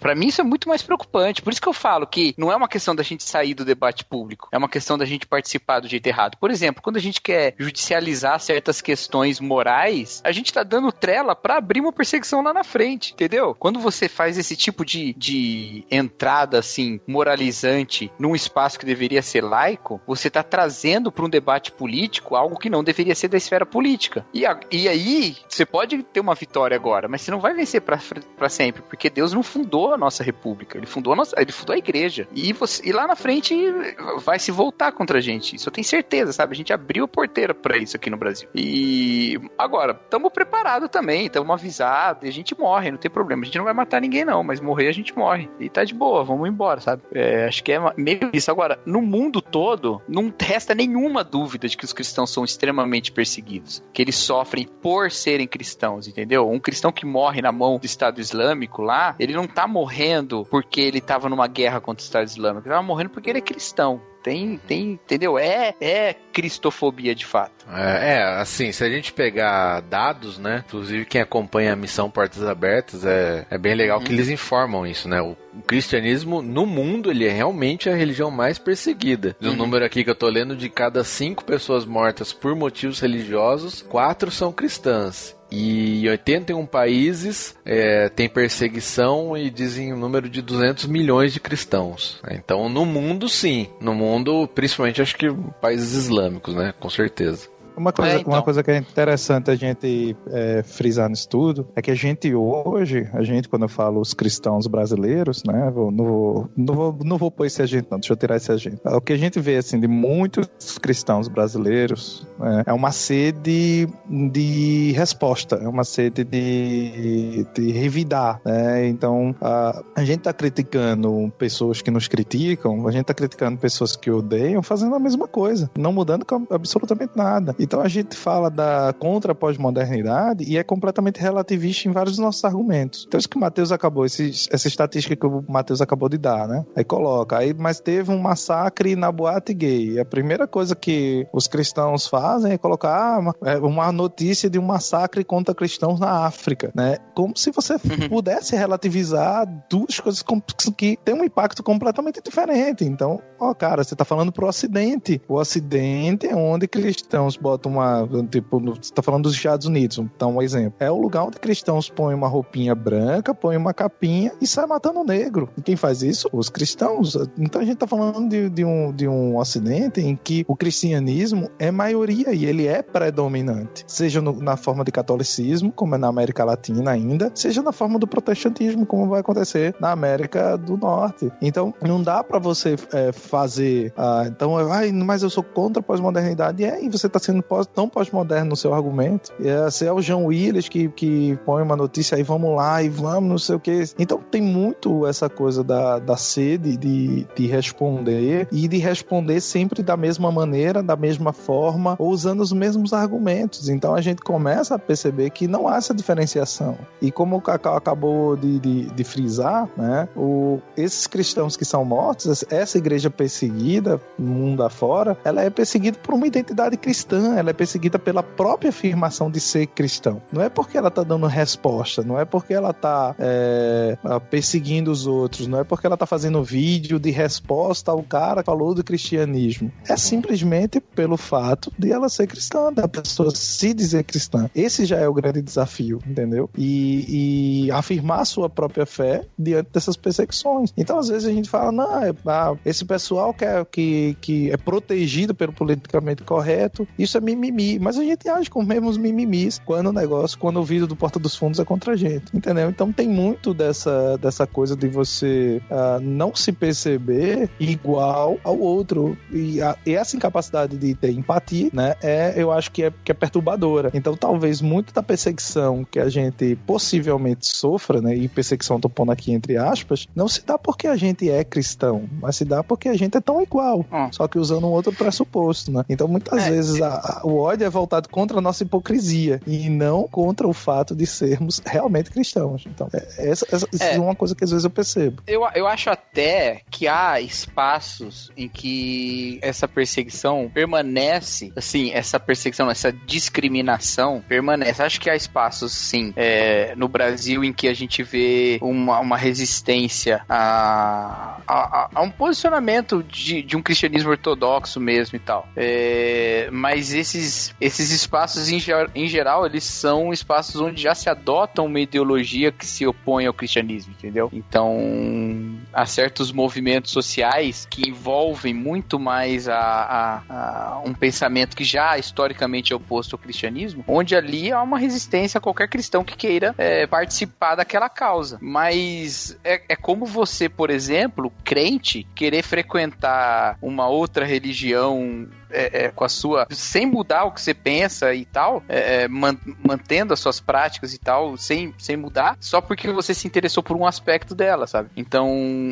para mim isso é muito mais preocupante. Por isso que eu falo que não é uma questão questão da gente sair do debate público, é uma questão da gente participar do jeito errado. Por exemplo, quando a gente quer judicializar certas questões morais, a gente tá dando trela para abrir uma perseguição lá na frente, entendeu? Quando você faz esse tipo de, de entrada assim moralizante num espaço que deveria ser laico, você tá trazendo para um debate político algo que não deveria ser da esfera política. E, a, e aí, você pode ter uma vitória agora, mas você não vai vencer para sempre, porque Deus não fundou a nossa república, ele fundou a nossa, ele fundou a igreja. E você e lá na frente vai se voltar contra a gente. Isso eu tenho certeza, sabe? A gente abriu a porteira para isso aqui no Brasil. E agora, estamos preparados também, estamos avisados, a gente morre, não tem problema. A gente não vai matar ninguém, não, mas morrer a gente morre. E tá de boa, vamos embora, sabe? É, acho que é meio isso. Agora, no mundo todo, não resta nenhuma dúvida de que os cristãos são extremamente perseguidos, que eles sofrem por serem cristãos, entendeu? Um cristão que morre na mão do Estado Islâmico lá, ele não tá morrendo porque ele tava numa guerra contra o Estado Islâmico ele tava morrendo porque ele é cristão. Tem, tem, entendeu? É, é cristofobia de fato. É, é, assim, se a gente pegar dados, né? Inclusive quem acompanha a missão Portas Abertas é, é bem legal uhum. que eles informam isso, né? O, o, cristianismo no mundo ele é realmente a religião mais perseguida. Uhum. número aqui que eu tô lendo de cada cinco pessoas mortas por motivos religiosos, quatro são cristãs. E em 81 países é, tem perseguição e dizem o um número de 200 milhões de cristãos. Então, no mundo, sim. No mundo, principalmente, acho que países islâmicos, né? Com certeza. Uma coisa, é, então. uma coisa que é interessante a gente é, frisar no estudo é que a gente hoje, a gente, quando eu falo os cristãos brasileiros, né? Vou, não, vou, não, vou, não vou pôr esse agente, não, deixa eu tirar esse agente. O que a gente vê, assim, de muitos cristãos brasileiros é, é uma sede de resposta, é uma sede de, de revidar, né? Então, a, a gente tá criticando pessoas que nos criticam, a gente tá criticando pessoas que odeiam, fazendo a mesma coisa, não mudando absolutamente nada. Então, a gente fala da contra pós-modernidade e é completamente relativista em vários dos nossos argumentos. Então, isso que o Matheus acabou, esse, essa estatística que o Matheus acabou de dar, né? Aí coloca, aí, mas teve um massacre na boate gay. A primeira coisa que os cristãos fazem é colocar ah, é uma notícia de um massacre contra cristãos na África, né? Como se você uhum. pudesse relativizar duas coisas que têm um impacto completamente diferente. Então, ó, cara, você tá falando pro Ocidente. O Ocidente é onde cristãos botam uma, tipo, você tá falando dos Estados Unidos, então um exemplo. É o lugar onde cristãos põem uma roupinha branca, põem uma capinha e sai matando o negro. E quem faz isso? Os cristãos. Então a gente tá falando de, de um, de um Ocidente em que o cristianismo é maioria e ele é predominante. Seja no, na forma de catolicismo, como é na América Latina ainda, seja na forma do protestantismo, como vai acontecer na América do Norte. Então não dá para você é, fazer. Ah, então, ai, mas eu sou contra a pós-modernidade. É, e você tá sendo pós, tão pós-moderno no seu argumento. É, você é o João Willis que, que põe uma notícia aí, vamos lá e vamos, não sei o que. Então tem muito essa coisa da, da sede de, de responder e de responder sempre da mesma maneira, da mesma forma, ou usando os mesmos argumentos. Então a gente começa a perceber que não há essa diferenciação. E como o Cacau acabou de, de, de frisar, né, o, esses cristãos que são mortos, essa igreja perseguida, mundo afora, ela é perseguida por uma identidade cristã, ela é perseguida pela própria afirmação de ser cristão. Não é porque ela está dando resposta, não é porque ela está é, perseguindo os outros, não é porque ela está fazendo vídeo de resposta ao cara que falou do cristianismo. É simplesmente pelo fato de ela ser cristã, da pessoa se dizer cristã. Esse já é o grande desafio, entendeu? E, e afirmar a sua própria fé diante dessas perseguições. Então, às vezes, a gente fala, não, é, ah, esse pessoal que é, que, que é protegido pelo politicamente correto, isso é mimimi. Mas a gente age com os mesmos mimimis quando o negócio, quando o vídeo do Porta dos Fundos é contra a gente, entendeu? Então tem muito dessa, dessa coisa de você uh, não se perceber igual ao outro. E, a, e essa incapacidade de ter empatia, né, é, eu acho que é, que é perturbadora. Então talvez muito da perseguição que a gente possivelmente sofra, né, e perseguição tô pondo aqui entre aspas, não se dá porque a gente é cristão, mas se dá porque a gente é tão igual, hum. só que usando um outro pressuposto, né? Então muitas é, vezes a, a, o ódio é voltado contra a nossa hipocrisia e não contra o fato de sermos realmente cristãos. Então, é, essa, essa é, é uma coisa que às vezes eu percebo. Eu, eu acho até que há espaços em que essa perseguição permanece, assim, essa perseguição, essa discriminação permanece. Acho que há espaços, sim, é, no Brasil em que a gente vê uma, uma resistência a, a, a um posicionamento de, de, um cristianismo ortodoxo mesmo e tal. É, mas esses, esses espaços, em, em geral, eles são espaços onde já se adota uma ideologia que se opõe ao cristianismo, entendeu? Então, há certos movimentos sociais que envolvem muito mais a, a, a um pensamento que já historicamente é oposto ao cristianismo, onde ali há uma resistência a qualquer cristão que queira é, participar daquela causa. Mas é, é como você, por exemplo, crente, querer frequentar uma outra religião é, é, com a sua. sem mudar o que você pensa e tal, é, é, man, mantendo as suas práticas e tal, sem, sem mudar, só porque você se interessou por um aspecto dela, sabe? Então,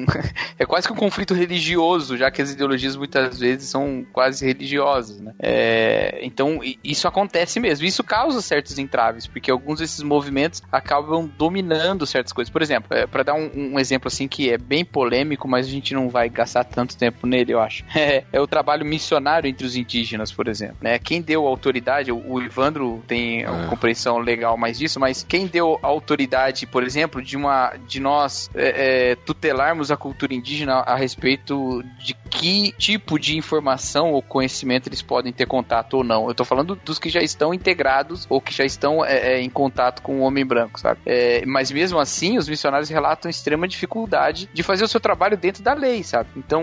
é quase que um conflito religioso, já que as ideologias muitas vezes são quase religiosas, né? É, então, isso acontece mesmo. Isso causa certos entraves, porque alguns desses movimentos acabam dominando certas coisas. Por exemplo, é, para dar um, um, exemplo assim que é bem polêmico, mas a gente não vai gastar tanto tempo nele, eu acho. É, é o trabalho missionário entre os indígenas, por exemplo. Né? Quem deu autoridade, o Ivandro tem é. compreensão legal mais disso, mas quem deu autoridade, por exemplo, de uma de nós é, é, tutelarmos a cultura indígena a respeito de que tipo de informação ou conhecimento eles podem ter contato ou não. Eu tô falando dos que já estão integrados ou que já estão é, é, em contato com o homem branco, sabe? É, mas mesmo assim, os missionários relatam extrema dificuldade de fazer o seu trabalho dentro da lei, sabe? Então,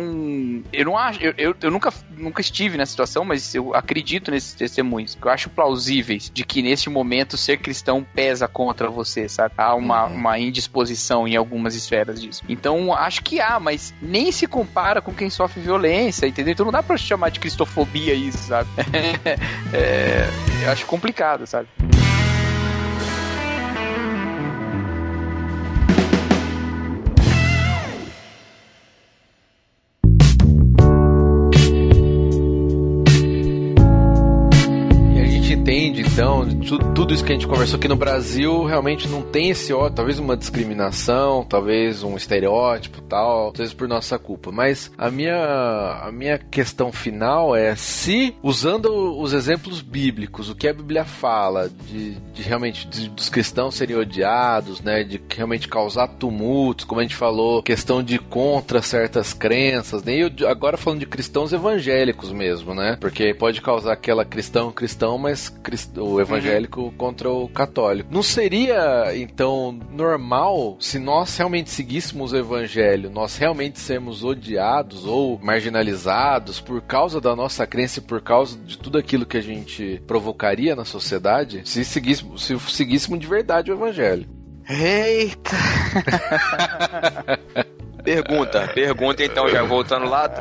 eu não acho, eu, eu, eu nunca, nunca estive nessa situação, mas eu acredito nesses testemunhos, que eu acho plausíveis de que nesse momento ser cristão pesa contra você, sabe? Há uma, uhum. uma indisposição em algumas esferas disso. Então, acho que há, mas nem se compara com quem sofre violência, entendeu? Então não dá pra chamar de cristofobia isso, sabe? é, eu acho complicado, sabe? Tudo, isso que a gente conversou aqui no Brasil realmente não tem esse ó, talvez uma discriminação, talvez um estereótipo tal, talvez por nossa culpa. Mas a minha, a minha questão final é se, usando os exemplos bíblicos, o que a Bíblia fala de, de realmente de, dos cristãos serem odiados, né, de realmente causar tumultos, como a gente falou, questão de contra certas crenças, nem né, agora falando de cristãos evangélicos mesmo, né? Porque pode causar aquela cristão cristão, mas cristão o evangélico uhum. contra o católico. Não seria, então, normal se nós realmente seguíssemos o evangelho, nós realmente sermos odiados ou marginalizados por causa da nossa crença e por causa de tudo aquilo que a gente provocaria na sociedade, se seguíssemos, se seguíssemos de verdade o evangelho? Eita! Pergunta, pergunta então, já voltando lá,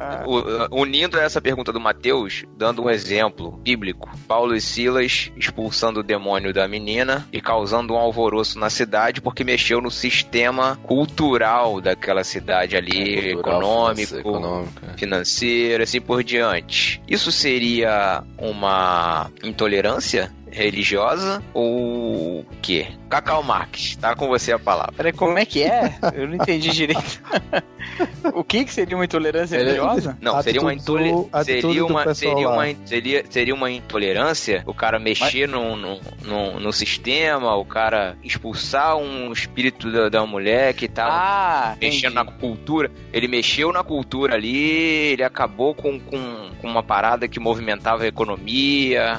unindo essa pergunta do Mateus, dando um exemplo bíblico. Paulo e Silas expulsando o demônio da menina e causando um alvoroço na cidade porque mexeu no sistema cultural daquela cidade ali, cultural, econômico, é. financeiro, assim por diante. Isso seria uma intolerância religiosa ou o quê? Cacau Marx, tá com você a palavra. Peraí, como é que é? Eu não entendi direito. o que, que seria uma intolerância religiosa? Não, seria uma intolerância. Seria uma, seria, uma, seria, seria uma intolerância o cara mexer Mas... no, no, no, no, sistema, o cara expulsar um espírito da, da mulher que tá ah, mexendo entendi. na cultura. Ele mexeu na cultura ali, ele acabou com, com, com uma parada que movimentava a economia,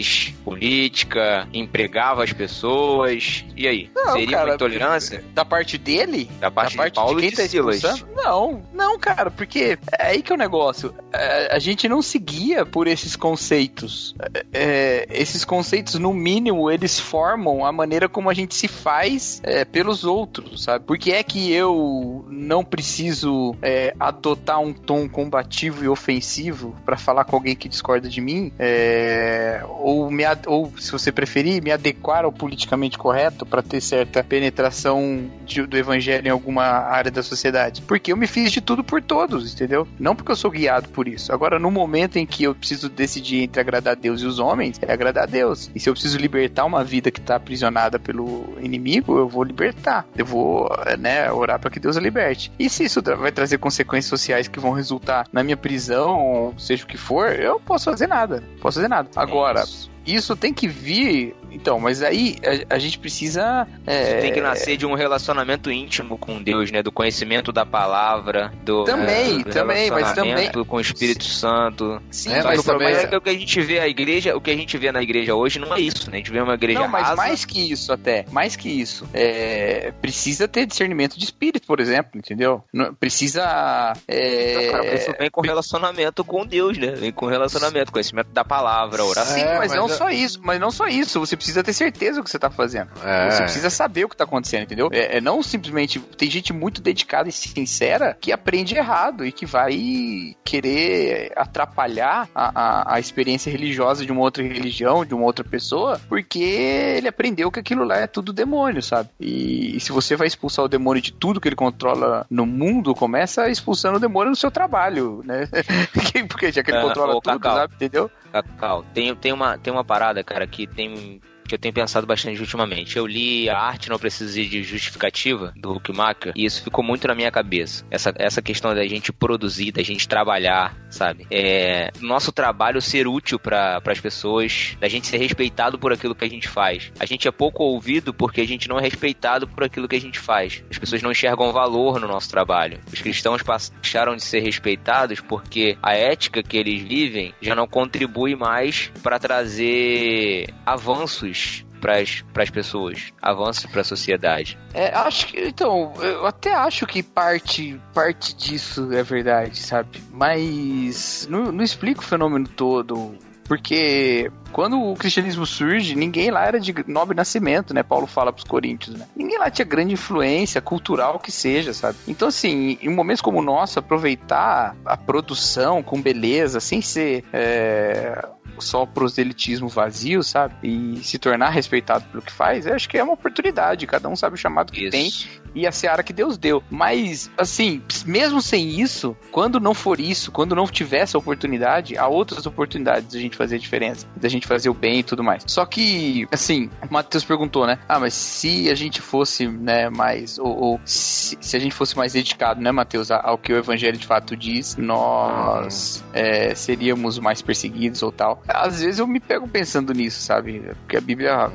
influências, política, empregava as pessoas. E aí? Não, Seria cara, uma intolerância? Da parte dele? Da parte, da parte de, Paulo de quem tá Silas? Não, não, cara, porque é aí que é o negócio. É, a gente não seguia por esses conceitos. É, é, esses conceitos, no mínimo, eles formam a maneira como a gente se faz é, pelos outros, sabe? Porque é que eu não preciso é, adotar um tom combativo e ofensivo para falar com alguém que discorda de mim, é, ou, me, ou, se você preferir, me adequar ao politicamente correto para ter certa penetração de, do evangelho em alguma área da sociedade. Porque eu me fiz de tudo por todos, entendeu? Não porque eu sou guiado por isso. Agora, no momento em que eu preciso decidir entre agradar a Deus e os homens, é agradar a Deus. E se eu preciso libertar uma vida que está aprisionada pelo inimigo, eu vou libertar. Eu vou, né, orar para que Deus a liberte. E se isso vai trazer consequências sociais que vão resultar na minha prisão, seja o que for, eu posso fazer nada. Posso fazer nada. Agora, Peace. Isso tem que vir então, mas aí a, a gente precisa. É... Tem que nascer de um relacionamento íntimo com Deus, né? Do conhecimento da palavra, do. Também, é, do também, mas também. Com o Espírito Santo. Sim, é, mas, também. é o que a gente vê a igreja, o que a gente vê na igreja hoje não é isso, né? A gente vê uma igreja Não, mas rasa. mais que isso até, mais que isso. É, precisa ter discernimento de espírito, por exemplo, entendeu? Não, precisa. É... Cara, isso vem com relacionamento com Deus, né? Vem com relacionamento, conhecimento da palavra, oração. Sim, mas, mas não só isso, mas não só isso. Você precisa ter certeza do que você tá fazendo. É. Você precisa saber o que tá acontecendo, entendeu? É, é, não simplesmente. Tem gente muito dedicada e sincera que aprende errado e que vai querer atrapalhar a, a, a experiência religiosa de uma outra religião, de uma outra pessoa, porque ele aprendeu que aquilo lá é tudo demônio, sabe? E, e se você vai expulsar o demônio de tudo que ele controla no mundo, começa expulsando o demônio no seu trabalho, né? porque já que ele é, controla tudo, Cacau, sabe? Entendeu? Cacau, tem, tem, uma, tem uma parada, cara, que tem que eu tenho pensado bastante ultimamente. Eu li A Arte Não Precisa de Justificativa, do Huckmacher, e isso ficou muito na minha cabeça. Essa, essa questão da gente produzir, da gente trabalhar, sabe? É, nosso trabalho ser útil para as pessoas, da gente ser respeitado por aquilo que a gente faz. A gente é pouco ouvido porque a gente não é respeitado por aquilo que a gente faz. As pessoas não enxergam valor no nosso trabalho. Os cristãos passaram de ser respeitados porque a ética que eles vivem já não contribui mais para trazer avanços para as pessoas, avanços para a sociedade. É, acho que então, eu até acho que parte parte disso é verdade, sabe? Mas não, não explica o fenômeno todo Porque quando o cristianismo surge, ninguém lá era de nobre nascimento, né? Paulo fala pros coríntios, né? Ninguém lá tinha grande influência cultural que seja, sabe? Então, assim, em momentos como o nosso, aproveitar a produção com beleza, sem ser é, só proselitismo vazio, sabe? E se tornar respeitado pelo que faz, eu acho que é uma oportunidade. Cada um sabe o chamado que Isso. tem e a seara que Deus deu. Mas, assim, mesmo sem isso, quando não for isso, quando não tiver essa oportunidade, há outras oportunidades da gente fazer a diferença, da gente fazer o bem e tudo mais. Só que, assim, o Matheus perguntou, né? Ah, mas se a gente fosse, né, mais, ou, ou se, se a gente fosse mais dedicado, né, Matheus, ao que o evangelho de fato diz, nós é, seríamos mais perseguidos ou tal. Às vezes eu me pego pensando nisso, sabe? Porque a Bíblia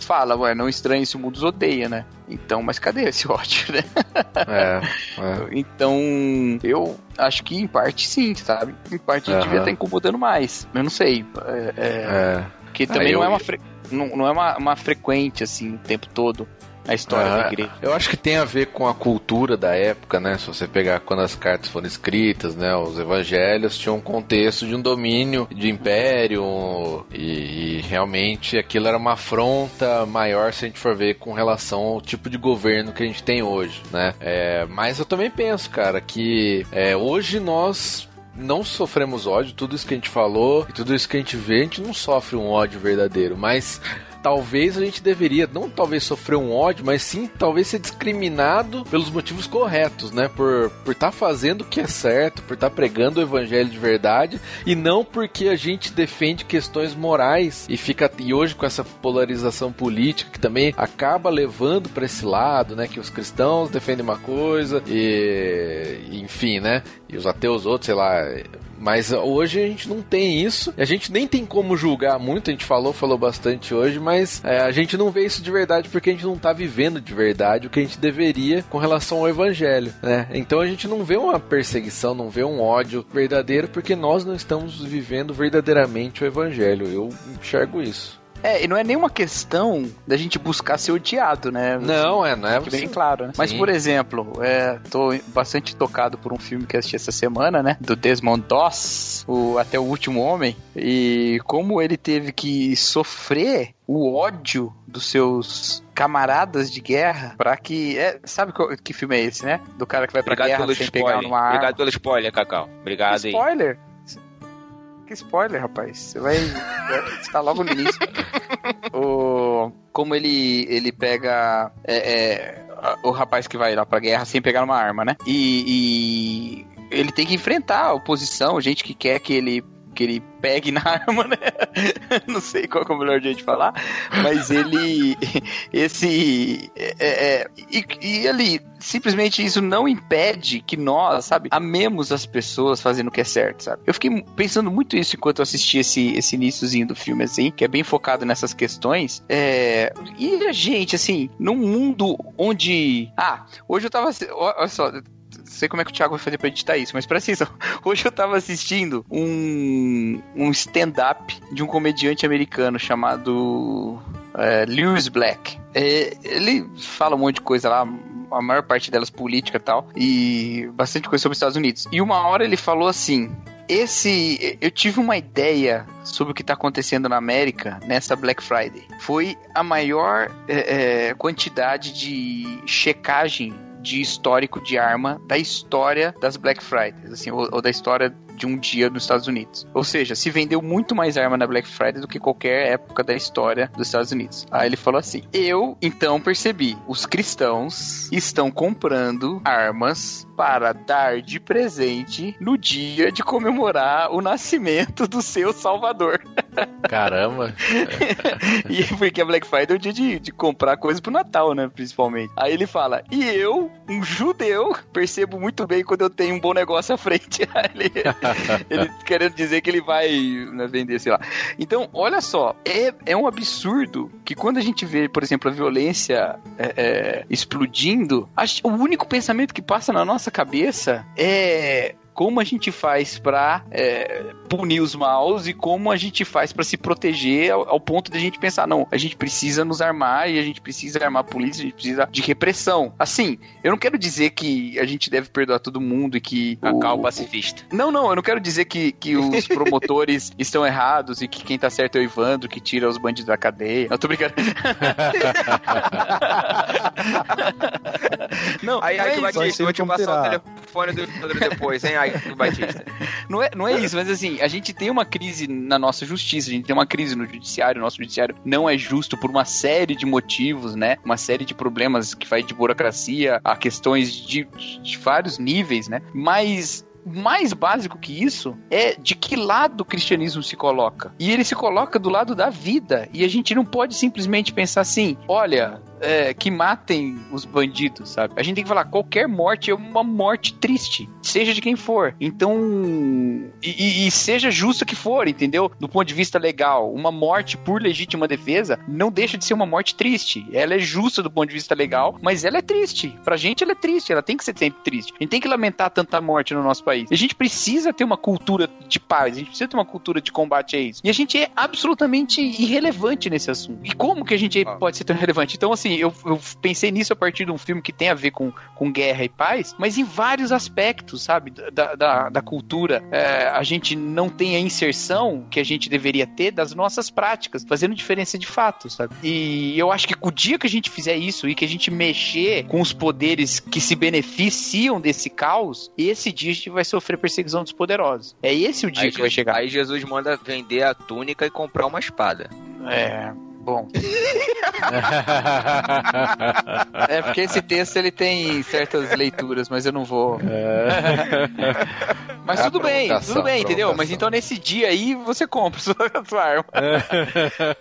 fala, ué, não estranhe se o mundo os odeia, né? Então, mas cadê esse ódio, né? É, é. Então, eu acho que em parte sim, sabe? Em parte a gente Aham. devia estar incomodando mais. Eu não sei. É, é, é. porque também eu- não é, uma, fre- não, não é uma, uma frequente, assim, o tempo todo na história Ah, da igreja. Eu acho que tem a ver com a cultura da época, né? Se você pegar quando as cartas foram escritas, né? Os evangelhos tinham um contexto de um domínio de império e, e realmente aquilo era uma afronta maior se a gente for ver com relação ao tipo de governo que a gente tem hoje, né? É, mas eu também penso, cara, que é, hoje nós não sofremos ódio, tudo isso que a gente falou e tudo isso que a gente vê, a gente não sofre um ódio verdadeiro, mas talvez a gente deveria, não talvez sofrer um ódio, mas sim talvez ser discriminado pelos motivos corretos, né? Por por estar fazendo o que é certo, por estar pregando o evangelho de verdade e não porque a gente defende questões morais e fica e hoje com essa polarização política que também acaba levando para esse lado, né? Que os cristãos defendem uma coisa e enfim, né? E os ateus outros, sei lá, mas hoje a gente não tem isso. A gente nem tem como julgar muito. A gente falou, falou bastante hoje, mas é, a gente não vê isso de verdade porque a gente não tá vivendo de verdade o que a gente deveria com relação ao evangelho, né? Então a gente não vê uma perseguição, não vê um ódio verdadeiro porque nós não estamos vivendo verdadeiramente o evangelho. Eu enxergo isso. É, e não é nenhuma questão da gente buscar ser odiado, né? Não, é, não é Fique bem claro, né? Mas, Sim. por exemplo, é, tô bastante tocado por um filme que eu assisti essa semana, né? Do Desmond Doss, o Até o Último Homem. E como ele teve que sofrer o ódio dos seus camaradas de guerra para que... É, sabe qual- que filme é esse, né? Do cara que vai pra Obrigado guerra sem pegar spoiler. numa arma. Obrigado pelo spoiler, Cacau. Obrigado Que aí. spoiler? Que spoiler, rapaz. Você vai. Tá logo no início. o, como ele, ele pega. é, é, o rapaz que vai lá pra guerra sem pegar uma arma, né? E, e ele tem que enfrentar a oposição, gente que quer que ele. Que ele pegue na arma, né? Não sei qual é o melhor jeito de falar, mas ele. Esse. é, é, e, e ali, simplesmente isso não impede que nós, sabe, amemos as pessoas fazendo o que é certo, sabe? Eu fiquei pensando muito isso enquanto eu assisti esse, esse iníciozinho do filme, assim, que é bem focado nessas questões. É, e a gente, assim, num mundo onde. Ah, hoje eu tava. Olha só. Sei como é que o Thiago vai fazer pra editar isso, mas presta atenção. Hoje eu tava assistindo um, um stand-up de um comediante americano chamado é, Lewis Black. É, ele fala um monte de coisa lá, a maior parte delas política e tal, e bastante coisa sobre os Estados Unidos. E uma hora ele falou assim: esse. Eu tive uma ideia sobre o que está acontecendo na América nessa Black Friday. Foi a maior é, é, quantidade de checagem de histórico de arma da história das Black Fridays, assim, ou, ou da história de um dia nos Estados Unidos. Ou seja, se vendeu muito mais arma na Black Friday do que qualquer época da história dos Estados Unidos. Aí ele falou assim: Eu então percebi, os cristãos estão comprando armas para dar de presente no dia de comemorar o nascimento do seu Salvador. Caramba. e porque a Black Friday é o dia de, de comprar coisas pro Natal, né? Principalmente. Aí ele fala: E eu, um judeu, percebo muito bem quando eu tenho um bom negócio à frente. Aí ele, ele querendo dizer que ele vai né, vender, sei lá. Então, olha só, é, é um absurdo que quando a gente vê, por exemplo, a violência é, é, explodindo, o único pensamento que passa na nossa cabeça é como a gente faz pra é, punir os maus e como a gente faz pra se proteger ao, ao ponto de a gente pensar, não, a gente precisa nos armar e a gente precisa armar a polícia, a gente precisa de repressão. Assim, eu não quero dizer que a gente deve perdoar todo mundo e que. Cacau o- pacifista. Não, não, eu não quero dizer que, que os promotores estão errados e que quem tá certo é o Ivandro, que tira os bandidos da cadeia. Eu tô brincando. não, Aí, não, aí, é que isso, Batista, eu vou te passar o telefone do Pedro depois, hein? Aí, Batista. não, é, não é isso, mas assim, a gente tem uma crise na nossa justiça, a gente tem uma crise no judiciário, o nosso judiciário não é justo por uma série de motivos, né? Uma série de problemas que vai de burocracia a questões de, de vários níveis, né? Mas mais básico que isso é de que lado o cristianismo se coloca. E ele se coloca do lado da vida. E a gente não pode simplesmente pensar assim: olha, é, que matem os bandidos, sabe? A gente tem que falar: qualquer morte é uma morte triste, seja de quem for. Então, e, e- seja justa que for, entendeu? Do ponto de vista legal, uma morte por legítima defesa não deixa de ser uma morte triste. Ela é justa do ponto de vista legal, mas ela é triste. Pra gente, ela é triste. Ela tem que ser sempre triste. A gente tem que lamentar tanta morte no nosso país. A gente precisa ter uma cultura de paz. A gente precisa ter uma cultura de combate a isso. E a gente é absolutamente irrelevante nesse assunto. E como que a gente pode ser tão relevante? Então, assim, eu, eu pensei nisso a partir de um filme que tem a ver com, com guerra e paz, mas em vários aspectos, sabe? Da, da, da cultura. É, a gente não tem a inserção que a gente deveria ter das nossas práticas, fazendo diferença de fato, sabe? E eu acho que o dia que a gente fizer isso e que a gente mexer com os poderes que se beneficiam desse caos, esse dia a gente vai sofrer perseguição dos poderosos. É esse o dia Aí, que vai chegar. aí Jesus manda vender a túnica e comprar uma espada. É. Bom. É porque esse texto ele tem certas leituras, mas eu não vou. Mas É a tudo bem, tudo bem, entendeu? Mas então nesse dia aí você compra sua, sua arma.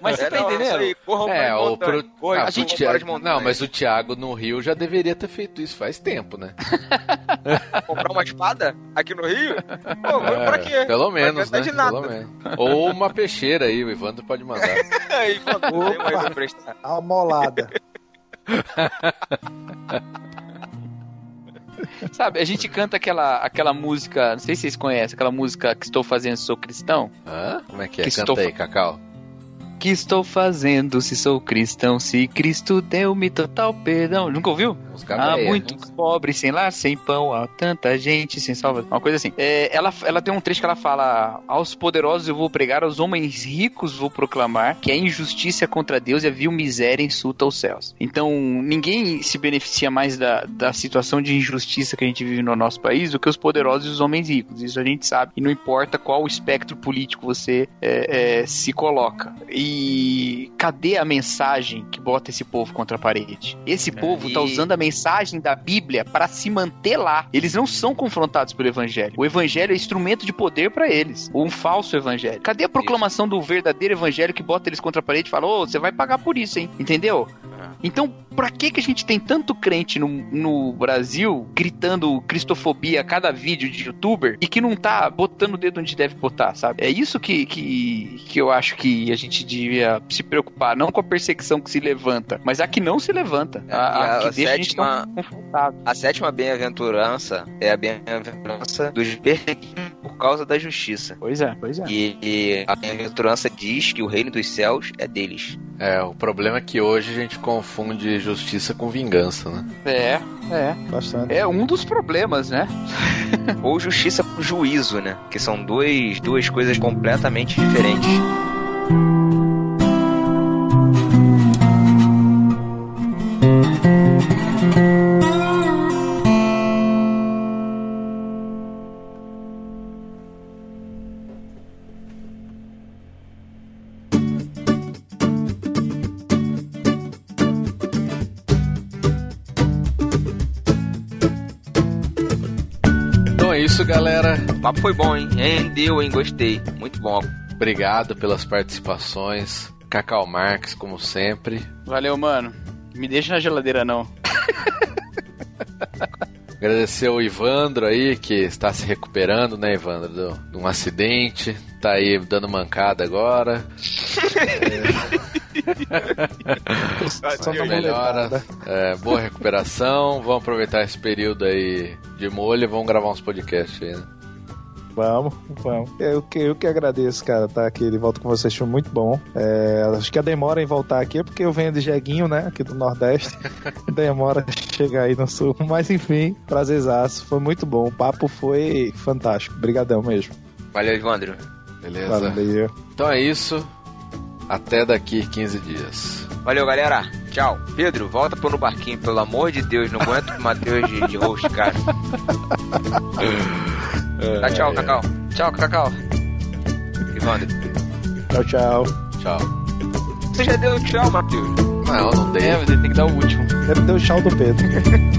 Mas você É, tá não, entendendo? aí, corram É, o pro... Ah, a gente Thiago... Não, mas o Thiago no Rio já deveria ter feito isso faz tempo, né? comprar uma espada aqui no Rio? Pô, É, pra quê? Pelo menos, né? de nada. Pelo menos. Ou uma peixeira aí, o Ivandro pode mandar. Aí, pra prestar. Amolada. Sabe, a gente canta aquela, aquela música, não sei se vocês conhecem, aquela música que estou fazendo sou cristão. Hã? Como é que é? Que Canta estou- aí, Cacau. Que estou fazendo se sou cristão, se Cristo deu-me total perdão. Nunca ouviu? Há velha. muitos pobres sem lar, sem pão, há tanta gente sem salva. Uma coisa assim. É, ela, ela tem um trecho que ela fala: Aos poderosos eu vou pregar, aos homens ricos vou proclamar que a injustiça é contra Deus e a vil miséria insulta os céus. Então, ninguém se beneficia mais da, da situação de injustiça que a gente vive no nosso país do que os poderosos e os homens ricos. Isso a gente sabe. E não importa qual espectro político você é, é, se coloca. E cadê a mensagem que bota esse povo contra a parede? Esse povo e- tá usando a mensagem da Bíblia para se manter lá. Eles não são confrontados pelo evangelho. O evangelho é instrumento de poder para eles. Ou um falso evangelho. Cadê a proclamação do verdadeiro evangelho que bota eles contra a parede e fala: "Ô, você vai pagar por isso, hein?" Entendeu? Então, pra que que a gente tem tanto crente no, no Brasil gritando cristofobia a cada vídeo de youtuber e que não tá botando o dedo onde deve botar, sabe? É isso que, que, que eu acho que a gente devia se preocupar, não com a perseguição que se levanta, mas a que não se levanta. É, a, e a a a sétima-. A sétima bem-aventurança é a bem-aventurança dos perseguidos por causa da justiça. Pois é, pois é. E, e a bem-aventurança diz que o reino dos céus é deles. É, o problema é que hoje a gente confunde justiça com vingança, né? É, é. Bastante. É um dos problemas, né? Ou justiça com juízo, né? Que são dois, duas coisas completamente diferentes. Galera. O papo foi bom, hein? Rendeu, hein? Gostei. Muito bom. Obrigado pelas participações. Cacau Marques, como sempre. Valeu, mano. Me deixa na geladeira, não. Agradecer ao Ivandro aí, que está se recuperando, né, Ivandro? do- De um acidente. Tá aí dando mancada agora. Só uma Melhora. É, boa recuperação. Vamos aproveitar esse período aí de molho e vamos gravar uns podcasts aí, né? Vamos, vamos. Eu que, eu que agradeço, cara, estar tá aqui de volta com vocês. Foi muito bom. É, acho que a demora em voltar aqui é porque eu venho de Jeguinho, né? Aqui do Nordeste. demora chegar aí no Sul. Mas enfim, prazerzaço. Foi muito bom. O papo foi fantástico. Obrigadão mesmo. Valeu, Evandro. Beleza. Valeu. Então é isso. Até daqui 15 dias. Valeu, galera. Tchau. Pedro, volta pro no barquinho, pelo amor de Deus. Não aguento o Matheus de, de host, cara. Tá, tchau, Cacau. Tchau, Cacau. Evandro. Tchau, tchau. Tchau. Você já deu tchau, Matheus? Não, não dei. É, mas ele tem que dar o último. Ele deu o tchau do Pedro.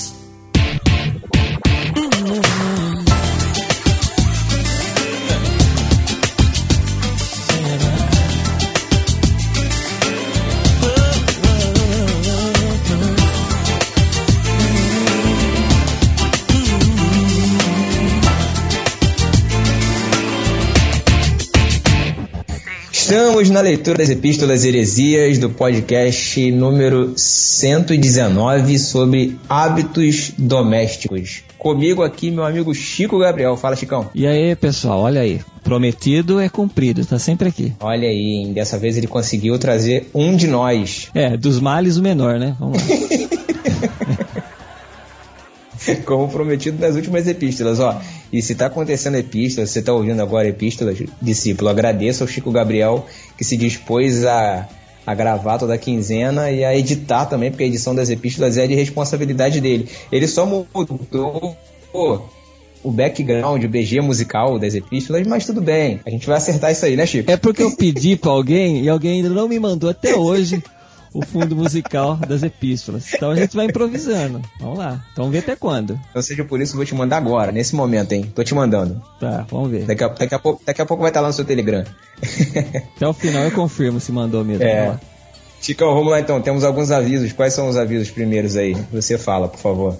Estamos na leitura das Epístolas Heresias do podcast número 119 sobre hábitos domésticos. Comigo aqui, meu amigo Chico Gabriel. Fala, Chicão. E aí, pessoal, olha aí. Prometido é cumprido, tá sempre aqui. Olha aí, hein? dessa vez ele conseguiu trazer um de nós. É, dos males o menor, né? Vamos lá. Como prometido nas últimas epístolas, ó. E se tá acontecendo epístola, você tá ouvindo agora epístolas, discípulo, agradeço ao Chico Gabriel que se dispôs a, a gravar toda a quinzena e a editar também, porque a edição das epístolas é de responsabilidade dele. Ele só mudou o background, o BG musical das epístolas, mas tudo bem. A gente vai acertar isso aí, né, Chico? É porque eu pedi pra alguém e alguém ainda não me mandou até hoje o fundo musical das epístolas. Então a gente vai improvisando. Vamos lá. Então vamos ver até quando. Não seja por isso, eu vou te mandar agora, nesse momento, hein? Tô te mandando. Tá, vamos ver. Daqui a, daqui a, pouco, daqui a pouco vai estar lá no seu Telegram. Até o final eu confirmo se mandou mesmo. É. Chicão, vamos lá então. Temos alguns avisos. Quais são os avisos primeiros aí? Você fala, por favor.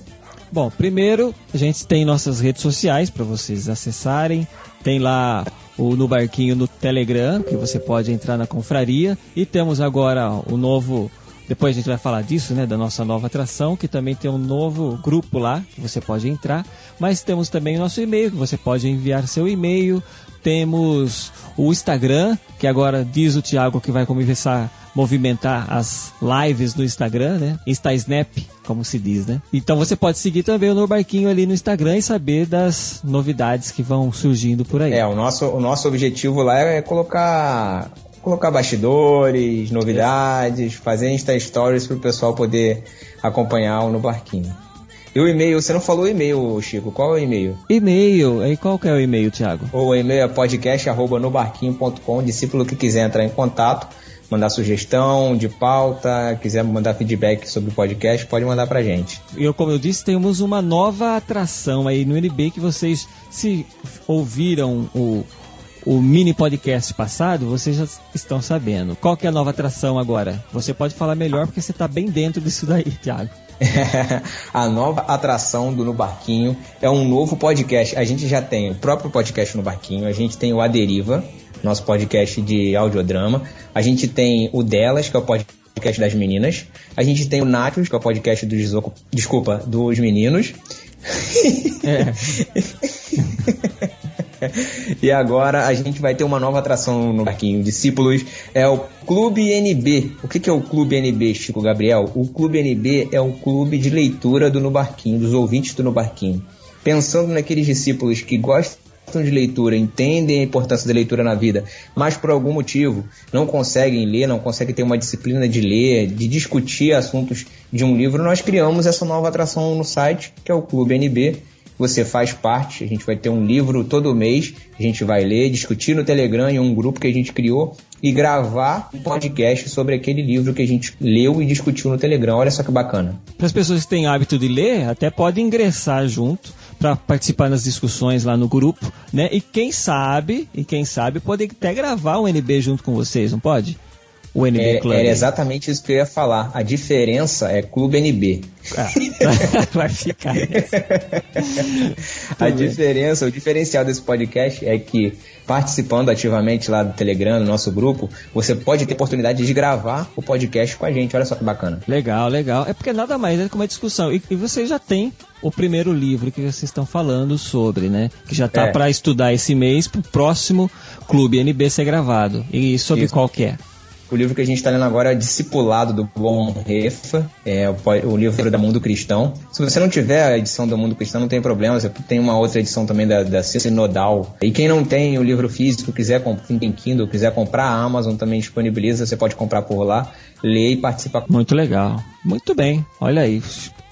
Bom, primeiro a gente tem nossas redes sociais para vocês acessarem. Tem lá no barquinho no Telegram, que você pode entrar na confraria. E temos agora o novo. Depois a gente vai falar disso, né? Da nossa nova atração, que também tem um novo grupo lá que você pode entrar. Mas temos também o nosso e-mail, que você pode enviar seu e-mail. Temos o Instagram, que agora diz o Thiago que vai começar a movimentar as lives no Instagram, né? Insta Snap, como se diz, né? Então você pode seguir também o No Barquinho ali no Instagram e saber das novidades que vão surgindo por aí. É, o nosso, o nosso objetivo lá é colocar colocar bastidores, novidades, fazer Insta Stories para o pessoal poder acompanhar o No Barquinho. E o e-mail, você não falou o e-mail, Chico. Qual é o e-mail? E-mail, aí qual que é o e-mail, Thiago? O e-mail é podcast.nobarquinho.com. Discípulo que quiser entrar em contato, mandar sugestão de pauta, quiser mandar feedback sobre o podcast, pode mandar pra gente. E eu, como eu disse, temos uma nova atração aí no NB que vocês, se ouviram o, o mini podcast passado, vocês já estão sabendo. Qual que é a nova atração agora? Você pode falar melhor porque você está bem dentro disso daí, Thiago. a nova atração do No Barquinho é um novo podcast. A gente já tem o próprio podcast No Barquinho, a gente tem o A Deriva, nosso podcast de audiodrama, a gente tem o Delas, que é o podcast das meninas, a gente tem o Nachos, que é o podcast dos desocup... desculpa, dos meninos. e agora a gente vai ter uma nova atração no Barquinho, Discípulos, é o Clube NB. O que, que é o Clube NB, Chico Gabriel? O Clube NB é o clube de leitura do No Barquinho, dos ouvintes do No Barquinho. Pensando naqueles discípulos que gostam de leitura, entendem a importância da leitura na vida, mas por algum motivo não conseguem ler, não conseguem ter uma disciplina de ler, de discutir assuntos de um livro, nós criamos essa nova atração no site, que é o Clube NB. Você faz parte, a gente vai ter um livro todo mês, a gente vai ler, discutir no Telegram em um grupo que a gente criou e gravar um podcast sobre aquele livro que a gente leu e discutiu no Telegram. Olha só que bacana. Para as pessoas que têm hábito de ler, até pode ingressar junto para participar das discussões lá no grupo, né? E quem sabe, e quem sabe pode até gravar um NB junto com vocês, não pode? O NB É, Club. era exatamente isso que eu ia falar. A diferença é Clube NB. Ah, vai ficar. A diferença, o diferencial desse podcast é que, participando ativamente lá do Telegram, no nosso grupo, você pode ter oportunidade de gravar o podcast com a gente. Olha só que bacana. Legal, legal. É porque nada mais é como uma discussão. E, e você já tem o primeiro livro que vocês estão falando sobre, né? Que já tá É. para estudar esse mês pro próximo Clube NB ser gravado. E sobre Isso. qual que é? O livro que a gente está lendo agora é Discipulado do Bom Refa, é o, o livro da Mundo Cristão. Se você não tiver a edição do Mundo Cristão, não tem problema, você tem uma outra edição também da, da Ciência Nodal. E quem não tem o livro físico, quiser tem Kindle, quiser comprar, a Amazon também disponibiliza, você pode comprar por lá, ler e participar. Muito legal. Muito bem. Olha aí.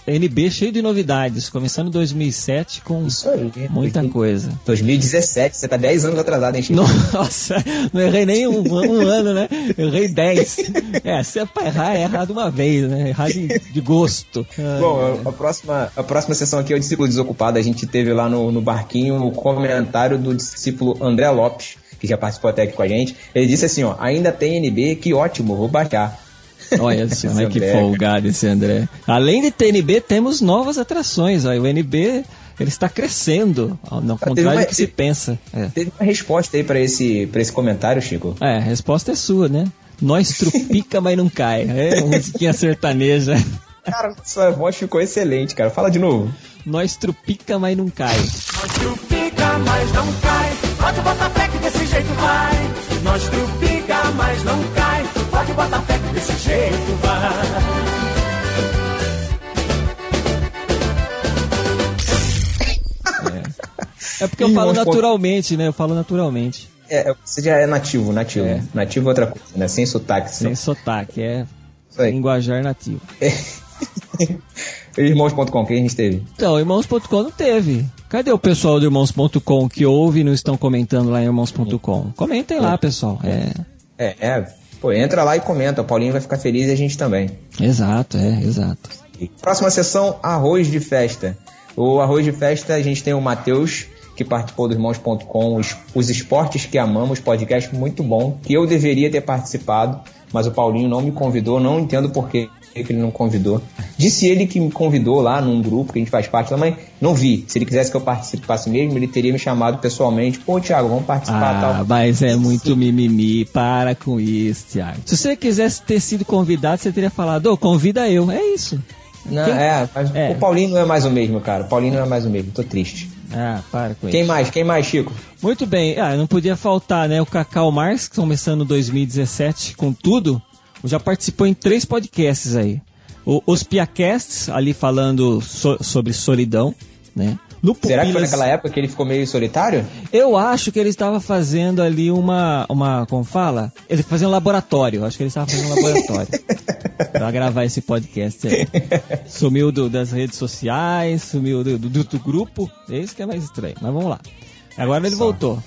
NB cheio de novidades. Começando em 2007 com aí. muita coisa. 2017, você tá 10 anos atrasado, hein, Chico? Nossa, não errei nem um, um ano, né? Errei 10. É, se é pra errar, é errar de uma vez, né? Errar de, de gosto. Ai, Bom, a, a próxima, a próxima sessão aqui é o discípulo desocupado. A gente teve lá no, no barquinho o comentário do discípulo André Lopes, que já participou até aqui com a gente. Ele disse assim, ó, ainda tem NB, que ótimo, vou baixar. Olha só, Esse que André, folgado esse André. Além de TNB, temos novas atrações. Ó, o NB ele está crescendo, ao ao contrário uma- do que se pensa. É. Teve uma resposta aí pra esse, pra esse comentário, Chico. É, a resposta é sua, né? Nós trupica, mas não cai. É musiquinha sertaneja. Cara, sua voz ficou excelente, cara. Fala de novo. Nós trupica, mas não cai. Nós trupica, mas não cai. Pode botar fé que desse jeito vai. Nós trupica, mas não cai. Pode botar fé que desse jeito vai. É porque eu falo naturalmente, né? Eu falo naturalmente. É, você já é nativo, nativo. É. Nativo é outra coisa, né? Sem sotaque. Sem sotaque, é linguajar nativo. Irmãos.com, que a gente teve. Então, irmãos.com não teve. Cadê o pessoal do irmãos.com que ouve e não estão comentando lá em irmãos.com? Comentem lá, pessoal. É. É, é. Pô, entra lá e comenta. O Paulinho vai ficar feliz e a gente também. Exato, é, exato. Próxima sessão, arroz de festa. O arroz de festa, a gente tem o Matheus, que participou do Irmãos.com, os, os esportes que amamos, podcast muito bom, que eu deveria ter participado, mas o Paulinho não me convidou, não entendo por que que ele não convidou. Disse ele que me convidou lá num grupo que a gente faz parte, mas não vi. Se ele quisesse que eu participasse mesmo, ele teria me chamado pessoalmente. Pô, Thiago, vamos participar Ah, tal. mas é muito mimimi. Para com isso, Thiago. Se você quisesse ter sido convidado, você teria falado, ô, convida eu. É isso. Não, Quem- é, mas É. o Paulinho não é mais o mesmo, cara. O Paulinho não é mais o mesmo, tô triste. Ah, para com Quem isso. mais? Quem mais, Chico? Muito bem. Ah, não podia faltar, né? O Cacau Marx, que começando 2017 com tudo, já participou em três podcasts aí. O, os Piacasts, ali falando so- sobre solidão, né? No Será que foi naquela época que ele ficou meio solitário? Eu acho que ele estava fazendo ali uma, uma, como fala? Ele fazia um laboratório. Acho que ele estava fazendo um laboratório para gravar esse podcast aí. Sumiu do- das redes sociais, sumiu do, do, do grupo. Esse que é mais estranho. Mas vamos lá. Agora ele Só. voltou.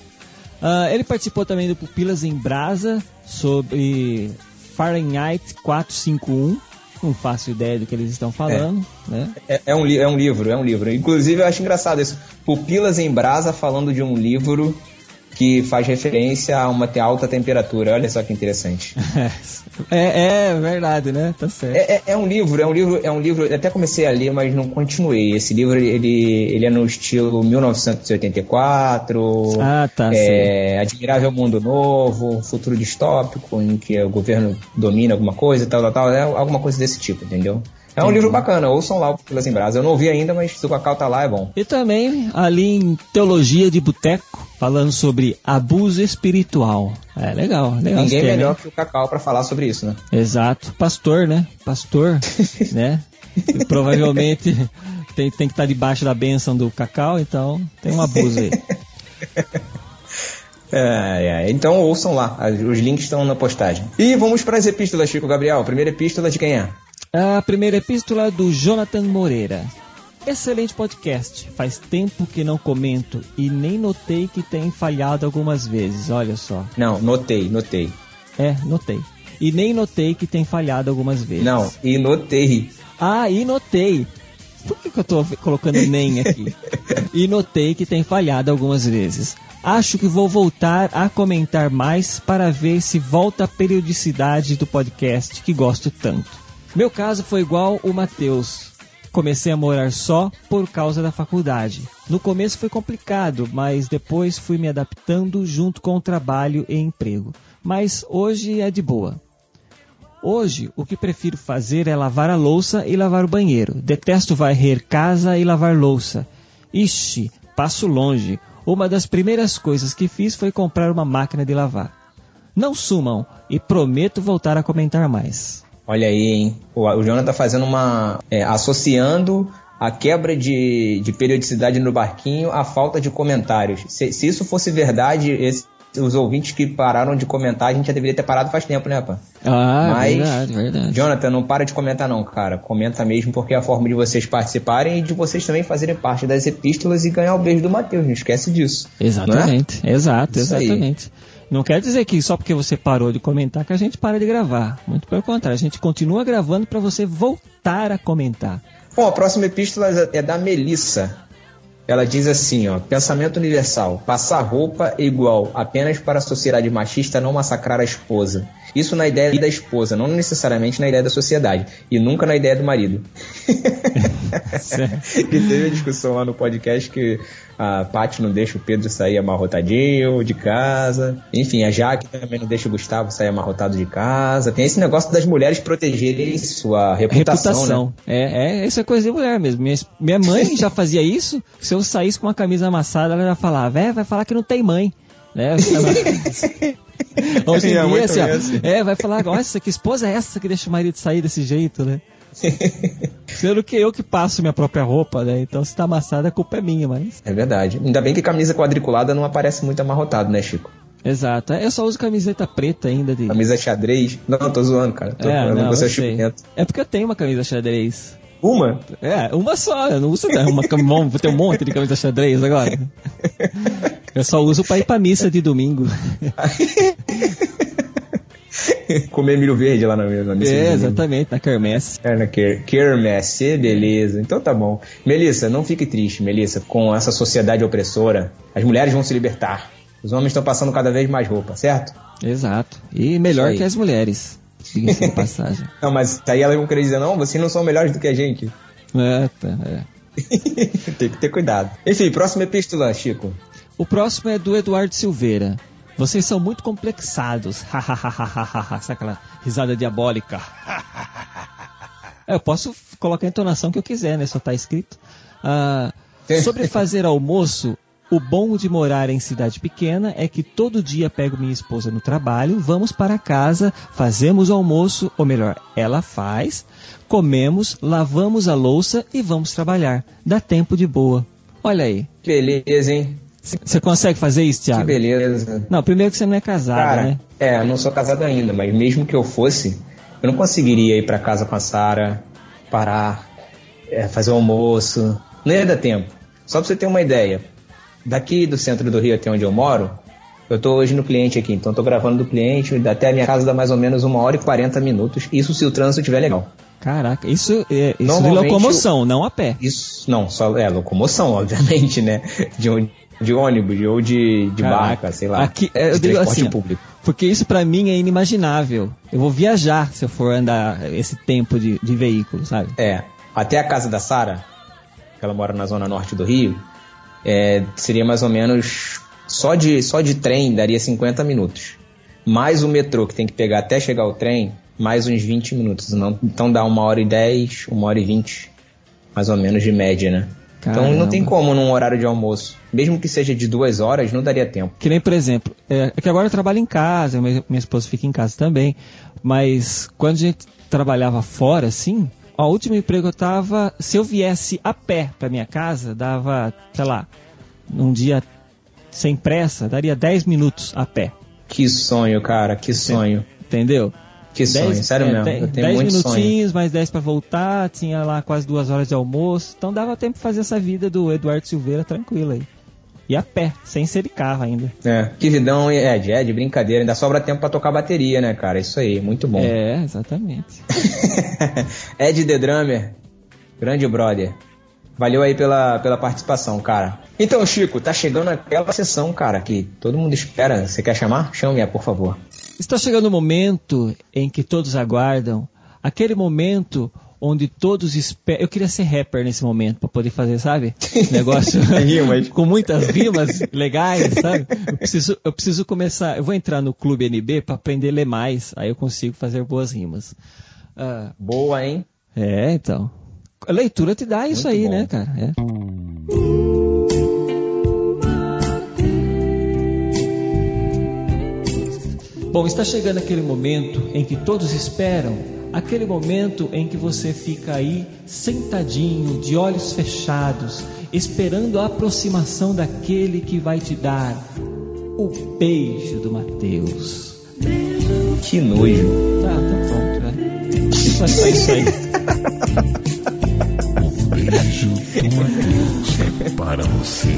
Ah, ele participou também do Pupilas em Brasa sobre Fahrenheit 451. Não faço ideia do que eles estão falando, né? É, é um, é um livro, é um livro. Inclusive, eu acho engraçado isso. Pupilas em Brasa falando de um livro que faz referência a uma alta temperatura. Olha só que interessante. É, é verdade, né? Tá certo. É, é- é um livro, é um livro, é um livro. eu Até comecei a ler, mas não continuei. Esse livro ele, ele é no estilo 1984. Ah, tá, É, Admirável Mundo Novo, futuro distópico em que o governo domina alguma coisa, tal, tal, tal. É alguma coisa desse tipo, entendeu? É um livro bacana, ouçam lá o Pupilas em Brasa. Eu não ouvi ainda, mas se o Cacau tá lá, é bom. E também ali em Teologia de Boteco, falando sobre abuso espiritual. É legal, legal. Ninguém melhor que o Cacau pra falar sobre isso, né? Exato. Pastor, né? Pastor, né? E provavelmente tem, tem que estar debaixo da bênção do cacau, então tem um abuso aí. É, é, então ouçam lá, os links estão na postagem. E vamos para as epístolas, Chico Gabriel. Primeira epístola de quem é? A primeira epístola do Jonathan Moreira. Excelente podcast. Faz tempo que não comento e nem notei que tem falhado algumas vezes. Olha só. Não, notei, notei. É, notei. E nem notei que tem falhado algumas vezes. Não, e notei. Ah, e notei. Por que, que eu tô colocando nem aqui? e notei que tem falhado algumas vezes. Acho que vou voltar a comentar mais para ver se volta a periodicidade do podcast que gosto tanto. Meu caso foi igual o Matheus. Comecei a morar só por causa da faculdade. No começo foi complicado, mas depois fui me adaptando junto com o trabalho e emprego. Mas hoje é de boa. Hoje, o que prefiro fazer é lavar a louça e lavar o banheiro. Detesto varrer casa e lavar louça. Ixi, passo longe. Uma das primeiras coisas que fiz foi comprar uma máquina de lavar. Não sumam e prometo voltar a comentar mais. Olha aí, hein? O, o Jonathan tá fazendo uma. é, associando a quebra de, de periodicidade no barquinho à falta de comentários. Se, se isso fosse verdade, esse- os ouvintes que pararam de comentar, a gente já deveria ter parado faz tempo, né, pá? Ah, Mas, verdade, verdade. Jonathan, não para de comentar não, cara. Comenta mesmo porque é a forma de vocês participarem e de vocês também fazerem parte das epístolas e ganhar o beijo do Matheus. Não esquece disso. Exatamente, exato, Isso aí. Não quer dizer que só porque você parou de comentar que a gente para de gravar. Muito pelo contrário, a gente continua gravando para você voltar a comentar. Bom, a próxima epístola é da Melissa. Ela diz assim, ó, pensamento universal, passar roupa é igual apenas para a sociedade machista não massacrar a esposa. Isso na ideia da esposa, não necessariamente na ideia da sociedade. E nunca na ideia do marido. que teve a discussão lá no podcast que a Paty não deixa o Pedro sair amarrotadinho de casa. Enfim, a Jaque também não deixa o Gustavo sair amarrotado de casa. Tem esse negócio das mulheres protegerem sua reputação, Reputação. né? É, é, isso é coisa de mulher mesmo. Minha, minha mãe já fazia isso. Se eu saísse com uma camisa amassada, ela já falava, é, vai falar que não tem mãe. Né? Hoje em É, dia, muito assim, ó, é, vai falar, nossa, que esposa é essa que deixa o marido sair desse jeito, né? Sendo que eu que passo minha própria roupa, né? Então se tá amassada, a culpa é minha, mas. É verdade. Ainda bem que camisa quadriculada não aparece muito amarrotado, né, Chico? Exato. Eu só uso camiseta preta ainda de. Camisa xadrez. Não, tô zoando, cara. Tô É, não, você chupento. É porque eu tenho uma camisa xadrez. Uma? É, uma só. Eu não uso uma cam- vou ter um monte de camisa xadrez agora. Eu só uso pra ir pra missa de domingo. Comer milho verde lá na mesa. É, exatamente, na quermesse. É, na quer- quermesse, beleza. Então tá bom. Melissa, não fique triste, Melissa, com essa sociedade opressora. As mulheres vão se libertar. Os homens estão passando cada vez mais roupa, certo? Exato. E melhor que as mulheres. Diga-se de passagem. Não, mas aí elas vão querer dizer, não, vocês não são melhores do que a gente. É, tá, é. Tem que ter cuidado. Enfim, próxima epístola, Chico. O próximo é do Eduardo Silveira. Vocês são muito complexados. Sabe aquela risada diabólica? É, eu posso colocar a entonação que eu quiser, né? Só tá escrito. Ah, sobre fazer almoço, o bom de morar em cidade pequena é que todo dia pego minha esposa no trabalho, vamos para casa, fazemos o almoço, ou melhor, ela faz, comemos, lavamos a louça e vamos trabalhar. Dá tempo de boa. Olha aí. Beleza, hein? Você consegue fazer isso, Thiago? Que beleza. Não, primeiro que você não é casado, Cara, né? é, eu não sou casado ainda, mas mesmo que eu fosse, eu não conseguiria ir pra casa com a Sara, parar, é, fazer o almoço. Não ia dar tempo. Só pra você ter uma ideia, daqui do centro do Rio até onde eu moro, eu tô hoje no cliente aqui, então eu tô gravando do cliente, até a minha casa dá mais ou menos uma hora e 40 minutos, isso se o trânsito estiver legal. Caraca, isso é isso de locomoção, não a pé. Isso, não, só é locomoção, obviamente, né? De, ôni- de ônibus ou de, de Caraca, barca, sei lá. Aqui, é, eu de digo transporte assim, público. porque isso pra mim é inimaginável. Eu vou viajar se eu for andar esse tempo de, de veículo, sabe? É, até a casa da Sara, que ela mora na zona norte do Rio, é, seria mais ou menos só de só de trem daria 50 minutos. Mais o metrô que tem que pegar até chegar o trem, mais uns 20 minutos. Não, então dá uma hora e 10, uma hora e 20, mais ou menos de média, né? Então não Caramba. tem como num horário de almoço. Mesmo que seja de duas horas, não daria tempo. Que nem, por exemplo, é, é que agora eu trabalho em casa, minha, minha esposa fica em casa também, mas quando a gente trabalhava fora, assim, o último emprego eu tava, se eu viesse a pé pra minha casa, dava, sei lá, num dia sem pressa, daria 10 minutos a pé, Que sonho, cara, que sonho. entendeu? Que sonho, Dez- sério é, mesmo. dez- eu tenho dez muito sonho. minutinhos, mais 10 pra voltar, tinha lá quase duas horas de almoço, então dava tempo de fazer essa vida do Eduardo Silveira tranquila aí. E a pé, sem ser de carro ainda. É, que vidão, Ed, é de brincadeira. Ainda sobra tempo pra tocar bateria, né, cara? Isso aí, muito bom. É, exatamente. Ed The Drummer, grande brother. Valeu aí pela, pela participação, cara. Então, Chico, tá chegando aquela sessão, cara, que todo mundo espera. Você quer chamar? Chame-a, por favor. Está chegando o momento em que todos aguardam, aquele momento onde todos esperam. Eu queria ser rapper nesse momento para poder fazer, sabe? Negócio com muitas rimas legais, sabe? Eu preciso, eu preciso começar. Eu vou entrar no Clube NB para aprender a ler mais, aí eu consigo fazer boas rimas. Ah, Boa, hein? é, então. A leitura te dá isso Muito aí, bom. né, cara? É. Bom, está chegando aquele momento em que todos esperam, aquele momento em que você fica aí sentadinho, de olhos fechados, esperando a aproximação daquele que vai te dar o beijo do Mateus. Que nojo. Tá, tá pronto, né? Só, isso aí. Beijo do Mateus é para você.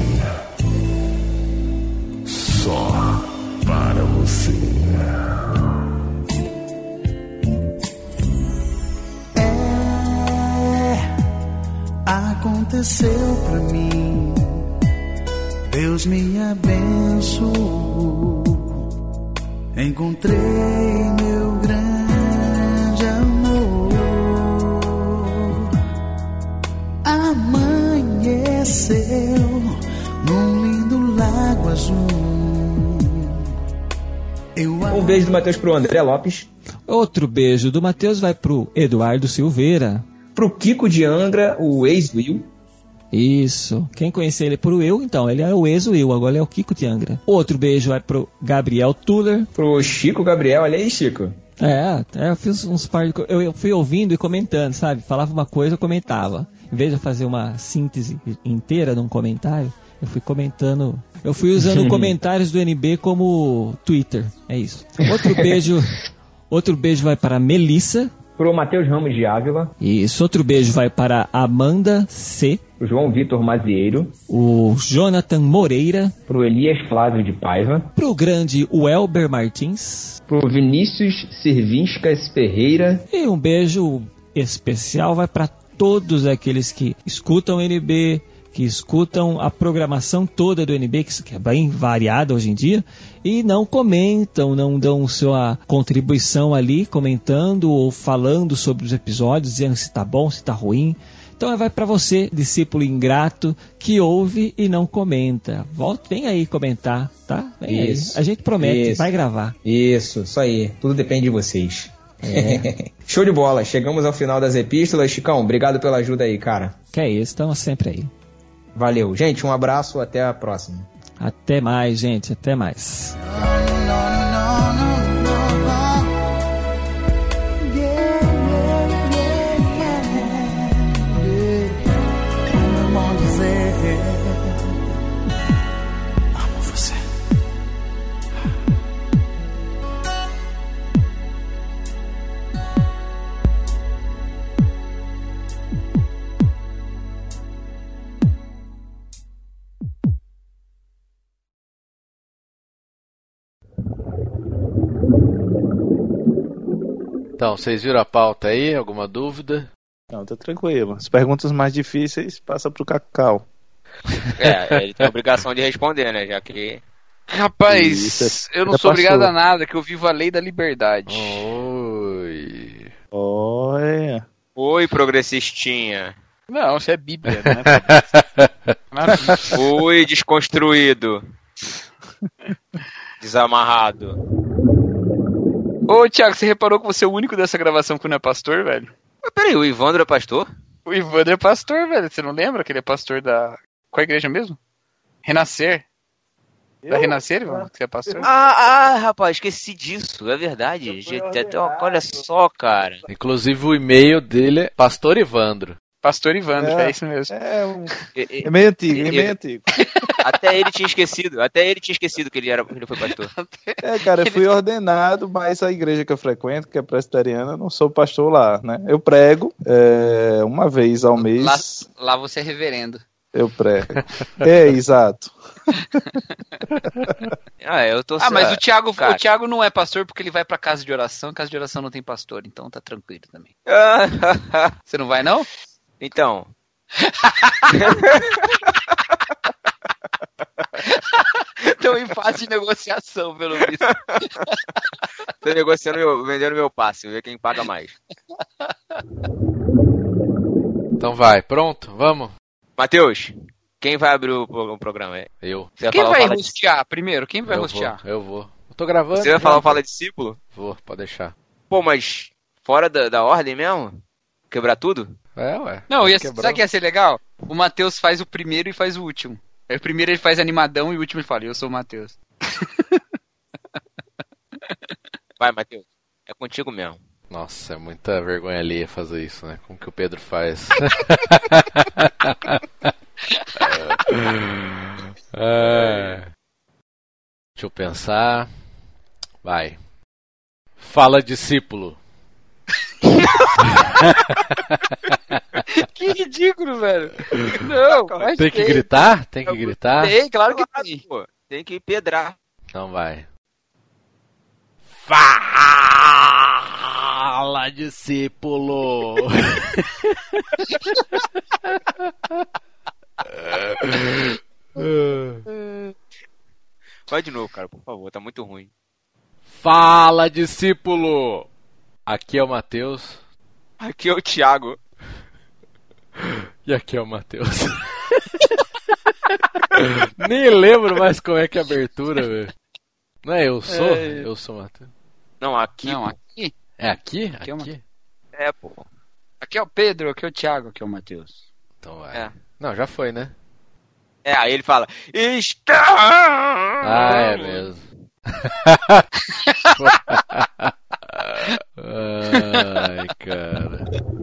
Só aconteceu pra mim. Deus me abençoou. Encontrei meu grande amor. Amanheceu num lindo lago azul. Eu Um beijo do Matheus pro André Lopes. Outro beijo do Matheus vai pro Eduardo Silveira. Pro Kiko de Angra, o ex-Will. Isso. Quem conhecer ele por Will, então, ele é o ex-Will, agora ele é o Kiko de Angra. Outro beijo vai pro Gabriel Tuller. Pro Chico Gabriel. Olha aí, Chico. É, eu fiz uns par de eu, fui ouvindo e comentando, sabe? Falava uma coisa, eu comentava. Em vez de fazer uma síntese inteira num comentário, eu fui comentando. Eu fui usando comentários do NB como Twitter. É isso. Outro beijo. Outro beijo vai para a Melissa. Pro Matheus Ramos de Ávila. Isso. Outro beijo vai para Amanda C. Pro João Vitor Mazieiro. O Jonathan Moreira. Pro Elias Flávio de Paiva. Pro grande Welber Martins. Pro Vinícius Servinscas Ferreira. E um beijo especial vai para todos aqueles que escutam o NB, que escutam a programação toda do NB, que é bem variada hoje em dia, e não comentam, não dão sua contribuição ali, comentando ou falando sobre os episódios, dizendo se tá bom, se tá ruim. Então vai para você, discípulo ingrato, que ouve e não comenta. Volta, vem aí comentar, tá? Vem aí. Isso. A gente promete, Isso. vai gravar. Isso, isso aí. Tudo depende de vocês. É. Show de bola. Chegamos ao final das epístolas. Chicão, obrigado pela ajuda aí, cara. Que é isso, estamos sempre aí. Valeu. Gente, um abraço. Até a próxima. Até mais, gente. Até mais. Então, vocês viram a pauta aí? Alguma dúvida? Não, tá tranquilo. As perguntas mais difíceis passa pro Cacau. É, ele tem a obrigação de responder, né? Já que. Rapaz, Isso, eu não já sou obrigado a nada, que eu vivo a lei da liberdade. Oi. Olha. Oi, progressistinha. Não, isso é Bíblia, né? Oi, desconstruído. Desamarrado. Ô, Thiago, você reparou que você é o único dessa gravação que não é pastor, velho? Mas peraí, o Ivandro é pastor? O Ivandro é pastor, velho. Você não lembra que ele é pastor da. Qual igreja mesmo? Renascer. Da Renascer, Ivandro? Que você é pastor? Ah, ah, rapaz, esqueci disso. É verdade. Gente, até- olha só, cara. Inclusive o e-mail dele é Pastor Evandro. Pastor Ivandro, é, É. isso mesmo. É, um- E- e- é meio antigo, é meio antigo. Até ele tinha esquecido. Até ele tinha esquecido que ele, era, que ele foi pastor. É, cara, eu fui ordenado, mas a igreja que eu frequento, que é presbiteriana, eu não sou pastor lá, né? Eu prego é, uma vez ao mês. Lá, lá você é reverendo. Eu prego. É, exato. Ah, eu tô Ah, mas o Thiago, cara. o Thiago não é pastor porque ele vai pra casa de oração. Casa de oração não tem pastor, então tá tranquilo também. Você não vai, não? Então, Estão em fase de negociação, pelo visto. Tô negociando, meu, vendendo meu passe, ver quem paga mais. Então vai, pronto? Vamos? Matheus, quem vai abrir o, o programa? É? Eu. Você Quem vai Fala rostear primeiro? Quem vai eu rostear? Vou, eu vou. Eu tô gravando. Você vai já. falar o Fala Discípulo? Vou, pode deixar. Pô, mas fora da, da ordem mesmo? Quebrar tudo? É, ué. Não, ia, sabe o que ia ser legal? O Matheus faz o primeiro e faz o último. Aí o primeiro ele faz animadão e o último ele fala, eu sou o Matheus. Vai, Matheus. É contigo mesmo. Nossa, é muita vergonha alheia fazer isso, né? Como que o Pedro faz? É. Deixa eu pensar. Vai. Fala, discípulo. Que ridículo, velho. Não, Tem que gritar? Tem que gritar? Tem, claro que tem. Pô, tem que pedrar. Então vai. Fala, discípulo. Vai de novo, cara, por favor, tá muito ruim. Fala, discípulo. Aqui é o Matheus. Aqui é o Thiago. E aqui é o Matheus. Nem lembro mais como é que é a abertura, velho. Não é eu sou? É. Eu sou o Matheus. Não, aqui. Não, aqui. É aqui? Aqui é o Aqui? É, pô. Aqui é o Pedro, aqui é o Thiago, aqui é o Matheus. Então vai. É. Não, já foi, né? É, aí ele fala. Está! Ah, é mesmo. oh my god.